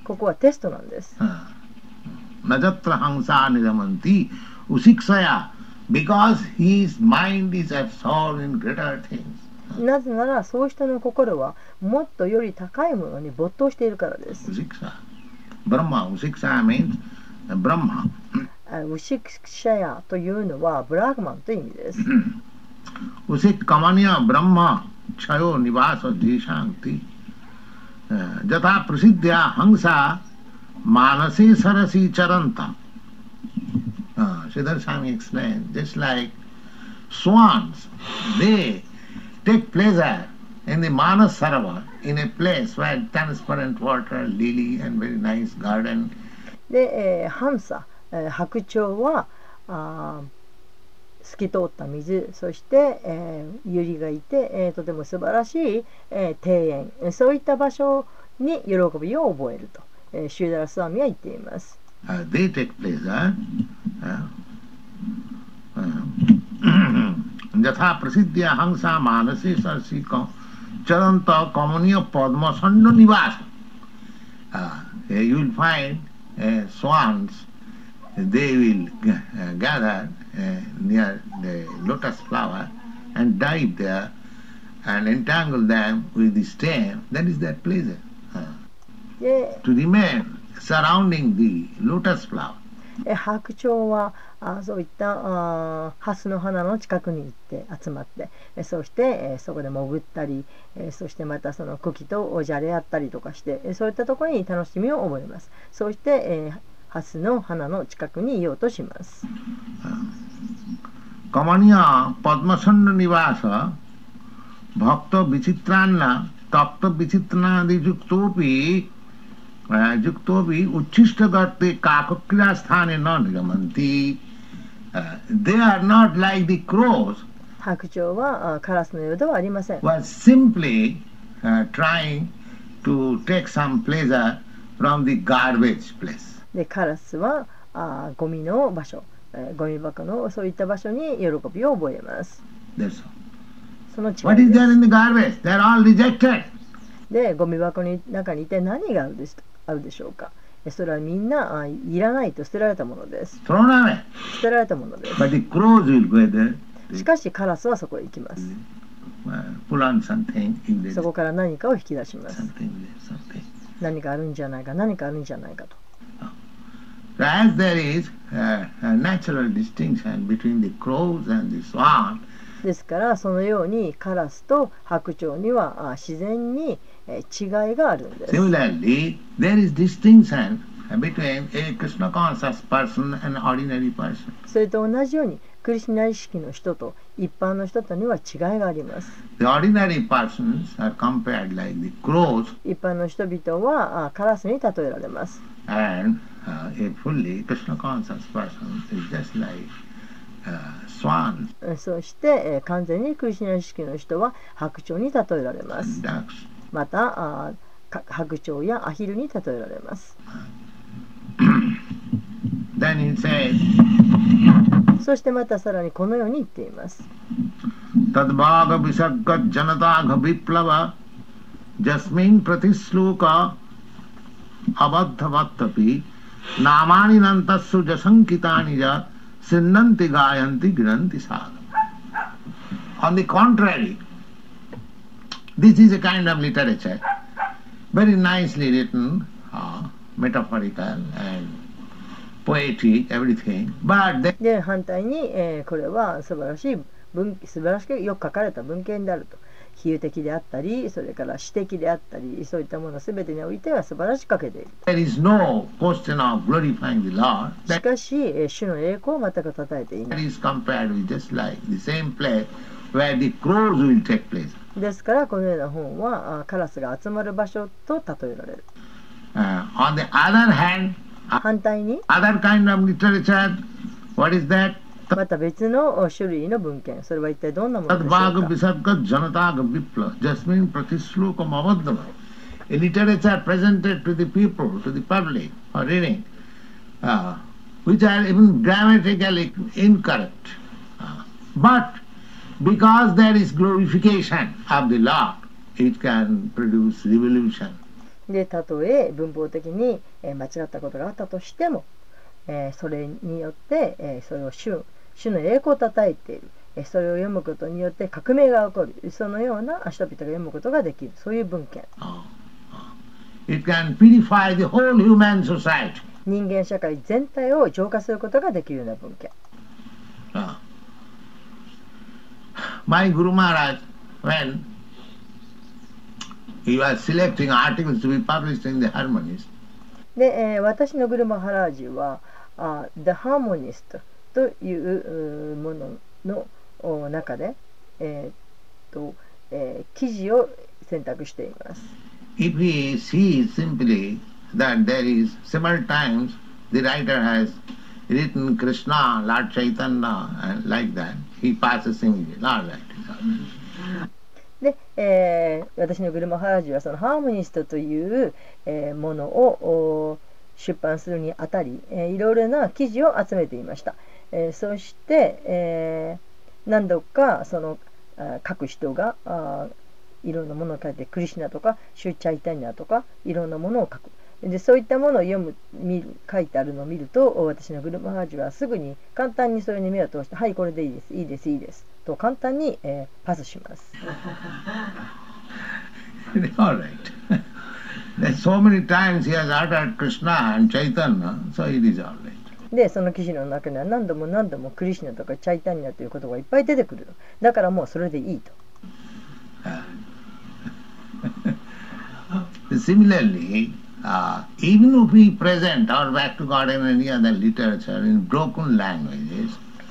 ここはテストなんです Uh, usiksaya because his mind is absorbed in greater things. なぜならそういう人の心はもっとより高いものに没頭しているからです。Usiksa. Brahma. Usiksa means uh, Brahma. あウシクシャヤというのはブラグマンという意味です。Usik kamanya Brahma chayo nivasa deshanti. Uh, Jata prasidhya hangsa manasi sarasi charanta. Uh, Siddhartha Swami explained, just like swans, they take pleasure in the Manas Sarovar, in a place where transparent water, lily and very nice garden. で、えーハンサ、えー白鳥はあー透き通った水そして、えー、ユリがいて、えーとても素晴らしい、えー庭園えーそういった場所に喜びを覚えるとえーシューダラスワミは言っています。Uh, they take pleasure. Uh, यथा प्रसिद्ध हंसा मानसी सरसी चरंत कमनीय पद्म संड निवास you will find uh, swans they will g- uh, gather uh, near the lotus flower and dive there and entangle them with the stem that is their pleasure uh, で to remain surrounding the lotus flower え白鳥は あそういったあハスの花の近くに行って集まってえそして、え、そこで潜ったり、え、そしてまたその茎とおじゃれあったりとかして、え、そういったところに楽しみを覚えます。そして、えー、ハスの花の近くにいようとします。カマニアパドマサンダニバーサバクトビチトランナタクトビチトランディジュクトーピージュクトービウチスタガティカカクラスタネナデリガマンティ They are not like、the crows. 白鳥はカラスのようではありません。でカラスはあゴミの場所、えー、ゴミ箱のそういった場所に喜びを覚えます。で。ゴミ箱の中にいて何があるでしょうかそれはみんないらないと捨てられたものです。捨てられたものです。しかしカラスはそこへ行きます。そこから何かを引き出します。何かあるんじゃないか、何かあるんじゃないかと。ですからそのようにカラスと白鳥には自然に違いがあるんです。similarly there is distinction between a krishna conscious person and ordinary person それと同じようにクリシュナ意識の人と一般の人とには違いがあります。the ordinary persons are compared like the crows 一般の人々はあカラスに例えられます。and uh, a fully krishna conscious person is just like uh, そして、えー完全にクリシュナ意識の人は白鳥に例えられます。ducks また白鳥やアヒルに例えられます。Then says, そしてまたさらにこのように言っています。タドバーガビサガジャナタガビプラバジャスミンプラティスルーカアバッタバッタピナマニナンタスジャサンキタニジャシンナンティガヤンティグランティサー On the contrary, this is a kind of literature, very nicely written, uh, metaphorical and poetic, everything, but they で反対に、えーこれは素晴らしい文素晴らしくよく書かれた文献であると比喩的であったりそれから詩的であったりそういったもの全てにおいては素晴らしく書けている there is no question of glorifying the Lord. し That かし、えー主の栄光を全く称えていな That いですからこのような本はあカラスが集まる場所と例えられる Uh, on the other hand, 反対に other kind of literature, what is that? また別のお種類の文献それは一体どんなものでしょうか. A literature presented to the people, to the public for reading, uh, which are even grammatically incorrect. Uh, but because there is glorification of the Lord, it can produce revolution. でたとえ文法的に、えー間違ったことがあったとしても、えーそれによって、えーそれを主主の栄光をたたえている、えーそれを読むことによって革命が起こる。そのような人々が読むことができる。そういう文献。Uh, uh, it can purify the whole human society. 人間社会全体を浄化することができるような文献。Uh, my Guru Maharaj, when he was selecting articles to be published in the Harmonies, で、えー私のグルマハラージはあ The Harmonist といううーもののお中で、えーっとえー記事を選択しています。 if he sees simply that there is several times the writer has written Krishna, Lord Chaitanya, and like that, he passes immediately. All right. all right. で、えー私のグルマハラジはそのハーモニストという、えーものを出版するにあたり、えーいろいろな記事を集めていました。えーそして、えー何度かそのあ書く人があいろんなものを書いてクリシナとかシュチャイタニアとかいろんなものを書くでそういったものを読む見る書いてあるのを見るとお私のグルマハージはすぐに簡単にそれに目を通して「はいこれでいいですいいですいいです」と簡単に、えーパスします。all right. Then so many times he has uttered Krishna and Chaitanya, so it is all right. でその記事の中には何度も何度もクリシナとかチャイタニアという言葉がいっぱい出てくるのだからもうそれでいいと。Similarly, uh, even if we present our back to God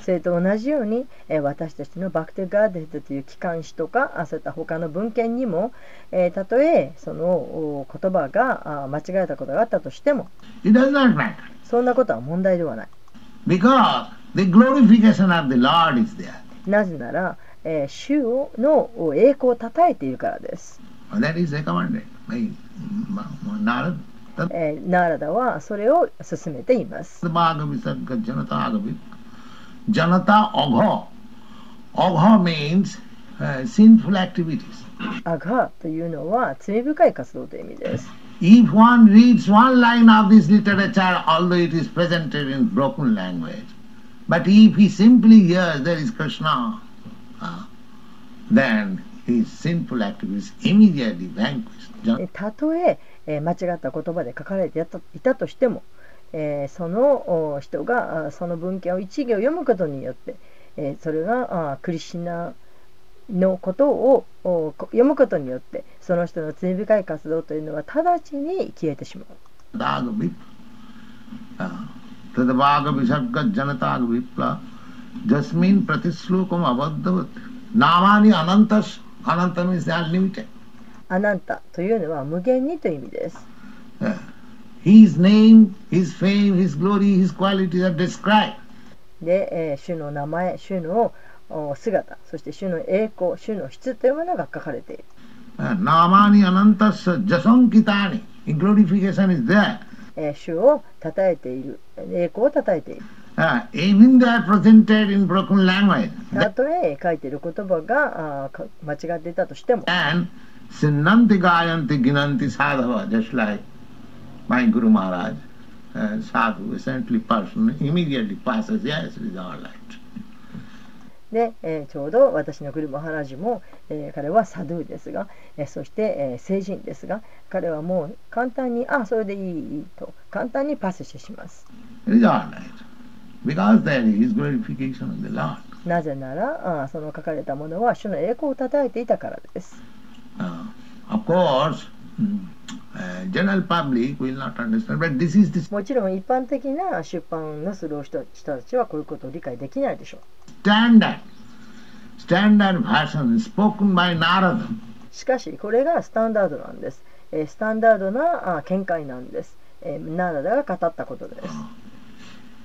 それと同じように私たちのバクテガーデンという機関誌とかそういった他の文献にもたとえその言葉が間違えたことがあったとしてもそんなことは問題ではない。なぜなら、主の栄光をたたえているからです。えー、ナラダはそれを進めています。Janata means uh, sinful activities. Agha one reads one line of this literature, although it is presented in broken language, but if he simply hears there is Krishna, uh, then his sinful activities immediately vanquished. たとええー間違った言葉で書かれていたいたとしても、えーそのお人があその文献を一行読むことによって、えーそれがあクリシナのことを読むことによってその人の罪深い活動というのは直ちに消えてしまう。Tadavaga visarga janatag vipla. Jasmin pratislokam abaddavat. Namani アナンというのは無限にという意味です。で、えー、主の名前、主の姿、そして主の栄光、主の質というものが書かれている。ナマニ・アナンタス・ジャソン・キタニ、イグロリフィケーション is there. 主を称えている、栄光を称えている。エ・たとえ書いている言葉が間違っていたとしても。Sinnanti gayanti ginanti sadhava, just like my Guru Maharaj, uh, sadhu, saintly person, immediately passes, yes, it is all right. で、えーちょうど私のグルマハラジも、えー彼はサドゥですが、えーそして、えー聖人ですが、彼はもう簡単に、あ、それでいいと、簡単にパスしてします。なぜなら、あーその書かれたものは主の栄光を称えていたからです。Uh, of course, mm, uh, general public will not understand, but this is the もちろん一般的な出版のする人人たちはこういうことを理解できないでしょう。standard, standard version spoken by Narada. しかし、これがスタンダードなんです。えースタンダードなあ見解なんです。えーナラダが語ったことです。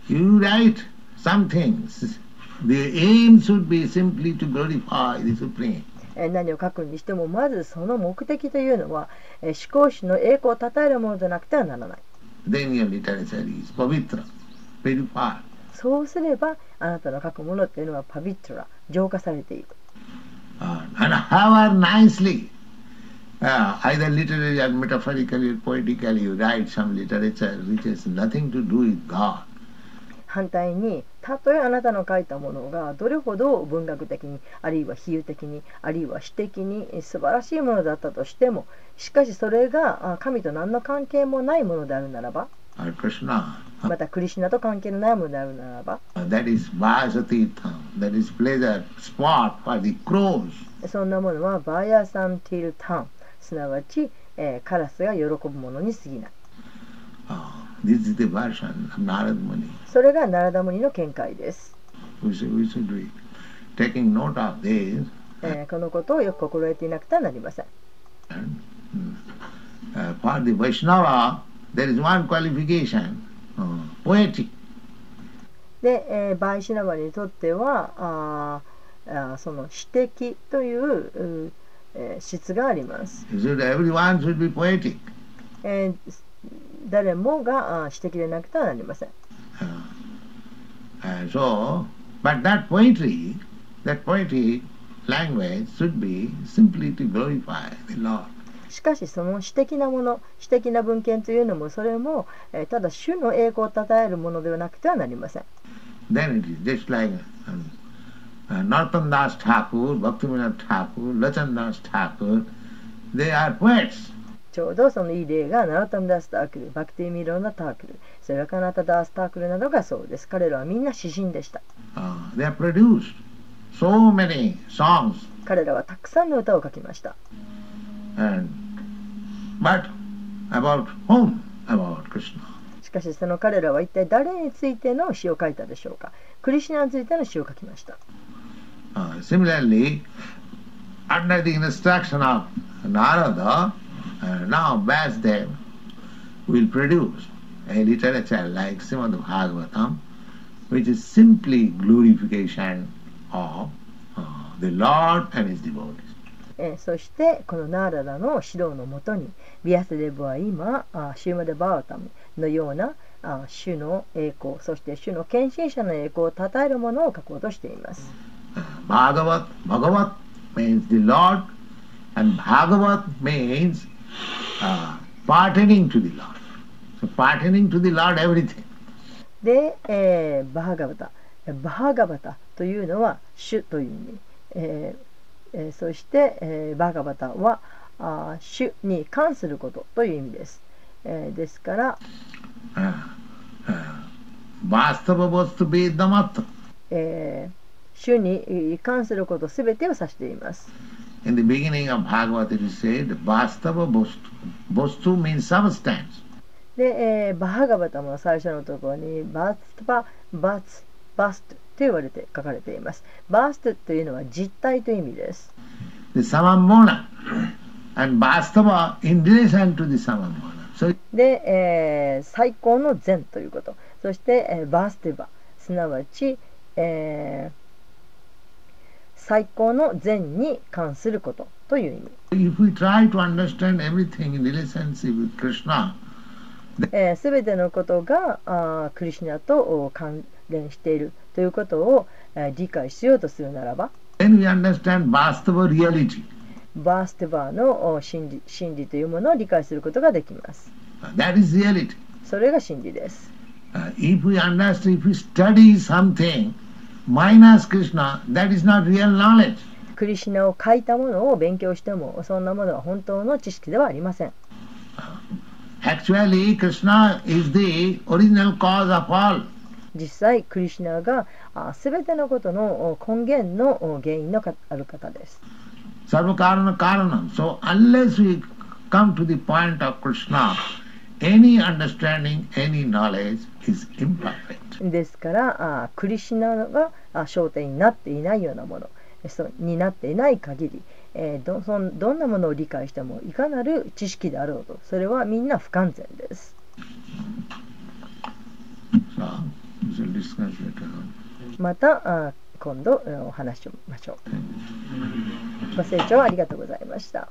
You write some things. The aim should be simply to glorify the Supreme. えー何を書くにしても、まずその目的というのは、えー思考主の栄光を称えるものでなくてはならない。そうすれば、あなたの書くものっていうのはパビットラ、浄化されている。Uh, and however nicely, uh, either literally or metaphorically or poetically, you write some literature which has nothing to do with God. 反対にたとえあなたの書いたものがどれほど文学的にあるいは比喩的にあるいは詩的に素晴らしいものだったとしてもしかしそれがあ神と何の関係もないものであるならば.またクリシナと関係のないものであるならば Uh. そんなものはバーヤーサンティルタンすなわち、えーカラスが喜ぶものに過ぎないそれがナラダムニの見解です。このことをよく心得ていなくてはなりません。で、バイシナワにとっては、その指摘という質があります。誰もがあー詩的でなくてはなりません Uh, so, but that poetry, that poetic language should be simply to glorify the Lord. しかしその詩的なもの詩的な文献というのもそれも、えーただ主の栄光を称えるものではなくてはなりません Then it is just like um, uh, Narottam Das Thakur, Bhaktivinoda Thakur, Lachan Das Thakur, they are poets. ちょうどそのいい例がナラタムダースタークル、バクティミローナタークル、それからカナタダースタークルなどがそうです。彼らはみんな詩人でした。Uh, they have produced so many songs, 彼らはたくさんの歌を書きました。and but about whom? About Krishna. しかしその彼らは一体誰についての詩を書いたでしょうか？クリシュナについての詩を書きました。Uh, similarly, under the instruction of Narada, uh, now Vasudev will produce a literature like Srimad Bhagavatam, which is simply glorification of uh, the Lord and His devotees. えーそしてこのナーラダの指導のもとにビアスデブは今あシューマデバータムのようなあ主の栄光そして主の献身者の栄光を称えるものを書こうとしています。Uh, Bhagavat, Bhagavat means the Lord, and Bhagavat means uh, pertaining to the Lord. So pertaining to the Lord, everything. で、えーバハガバタバハガバタというのは主という意味、えーえーそして、えーバハガバタはあー主に関することという意味です、えーですから、Uh, uh, Vastava vastu vedamatta. えー主にえー関することすべてを指していますで、えー、バーガバタも最初のところにバツバ、バツ、バストと言われて書かれています。バストというのは実体という意味です。で、最高の善ということ。そして、えー、バスティバ、すなわち、えー、最高の善に関することという意味。すべ、えー、てのことがあクリシナと関連しているということを、えー、理解しようとするならば、バーストバーの心理,真理というものを理解することができます。それが心理です。Minus Krishna, that is not real knowledge. クリシュナを書いたものを勉強してもそんなものは本当の知識ではありません。Actually, Krishna is the original cause of all. 実際クリシュナがあ全てのことのお根源のお原因のかある方です。Sarvakarana Karanam. So, unless we come to the point of Krishna, any understanding, any knowledge is imperfect. ですからあクリシュナがあ焦点になっていないようなものえそうになっていない限り、えーどそんどんなものを理解してもいかなる知識であろうとそれはみんな不完全です。またあ今度えーお話ししましょう。ご清聴ありがとうございました。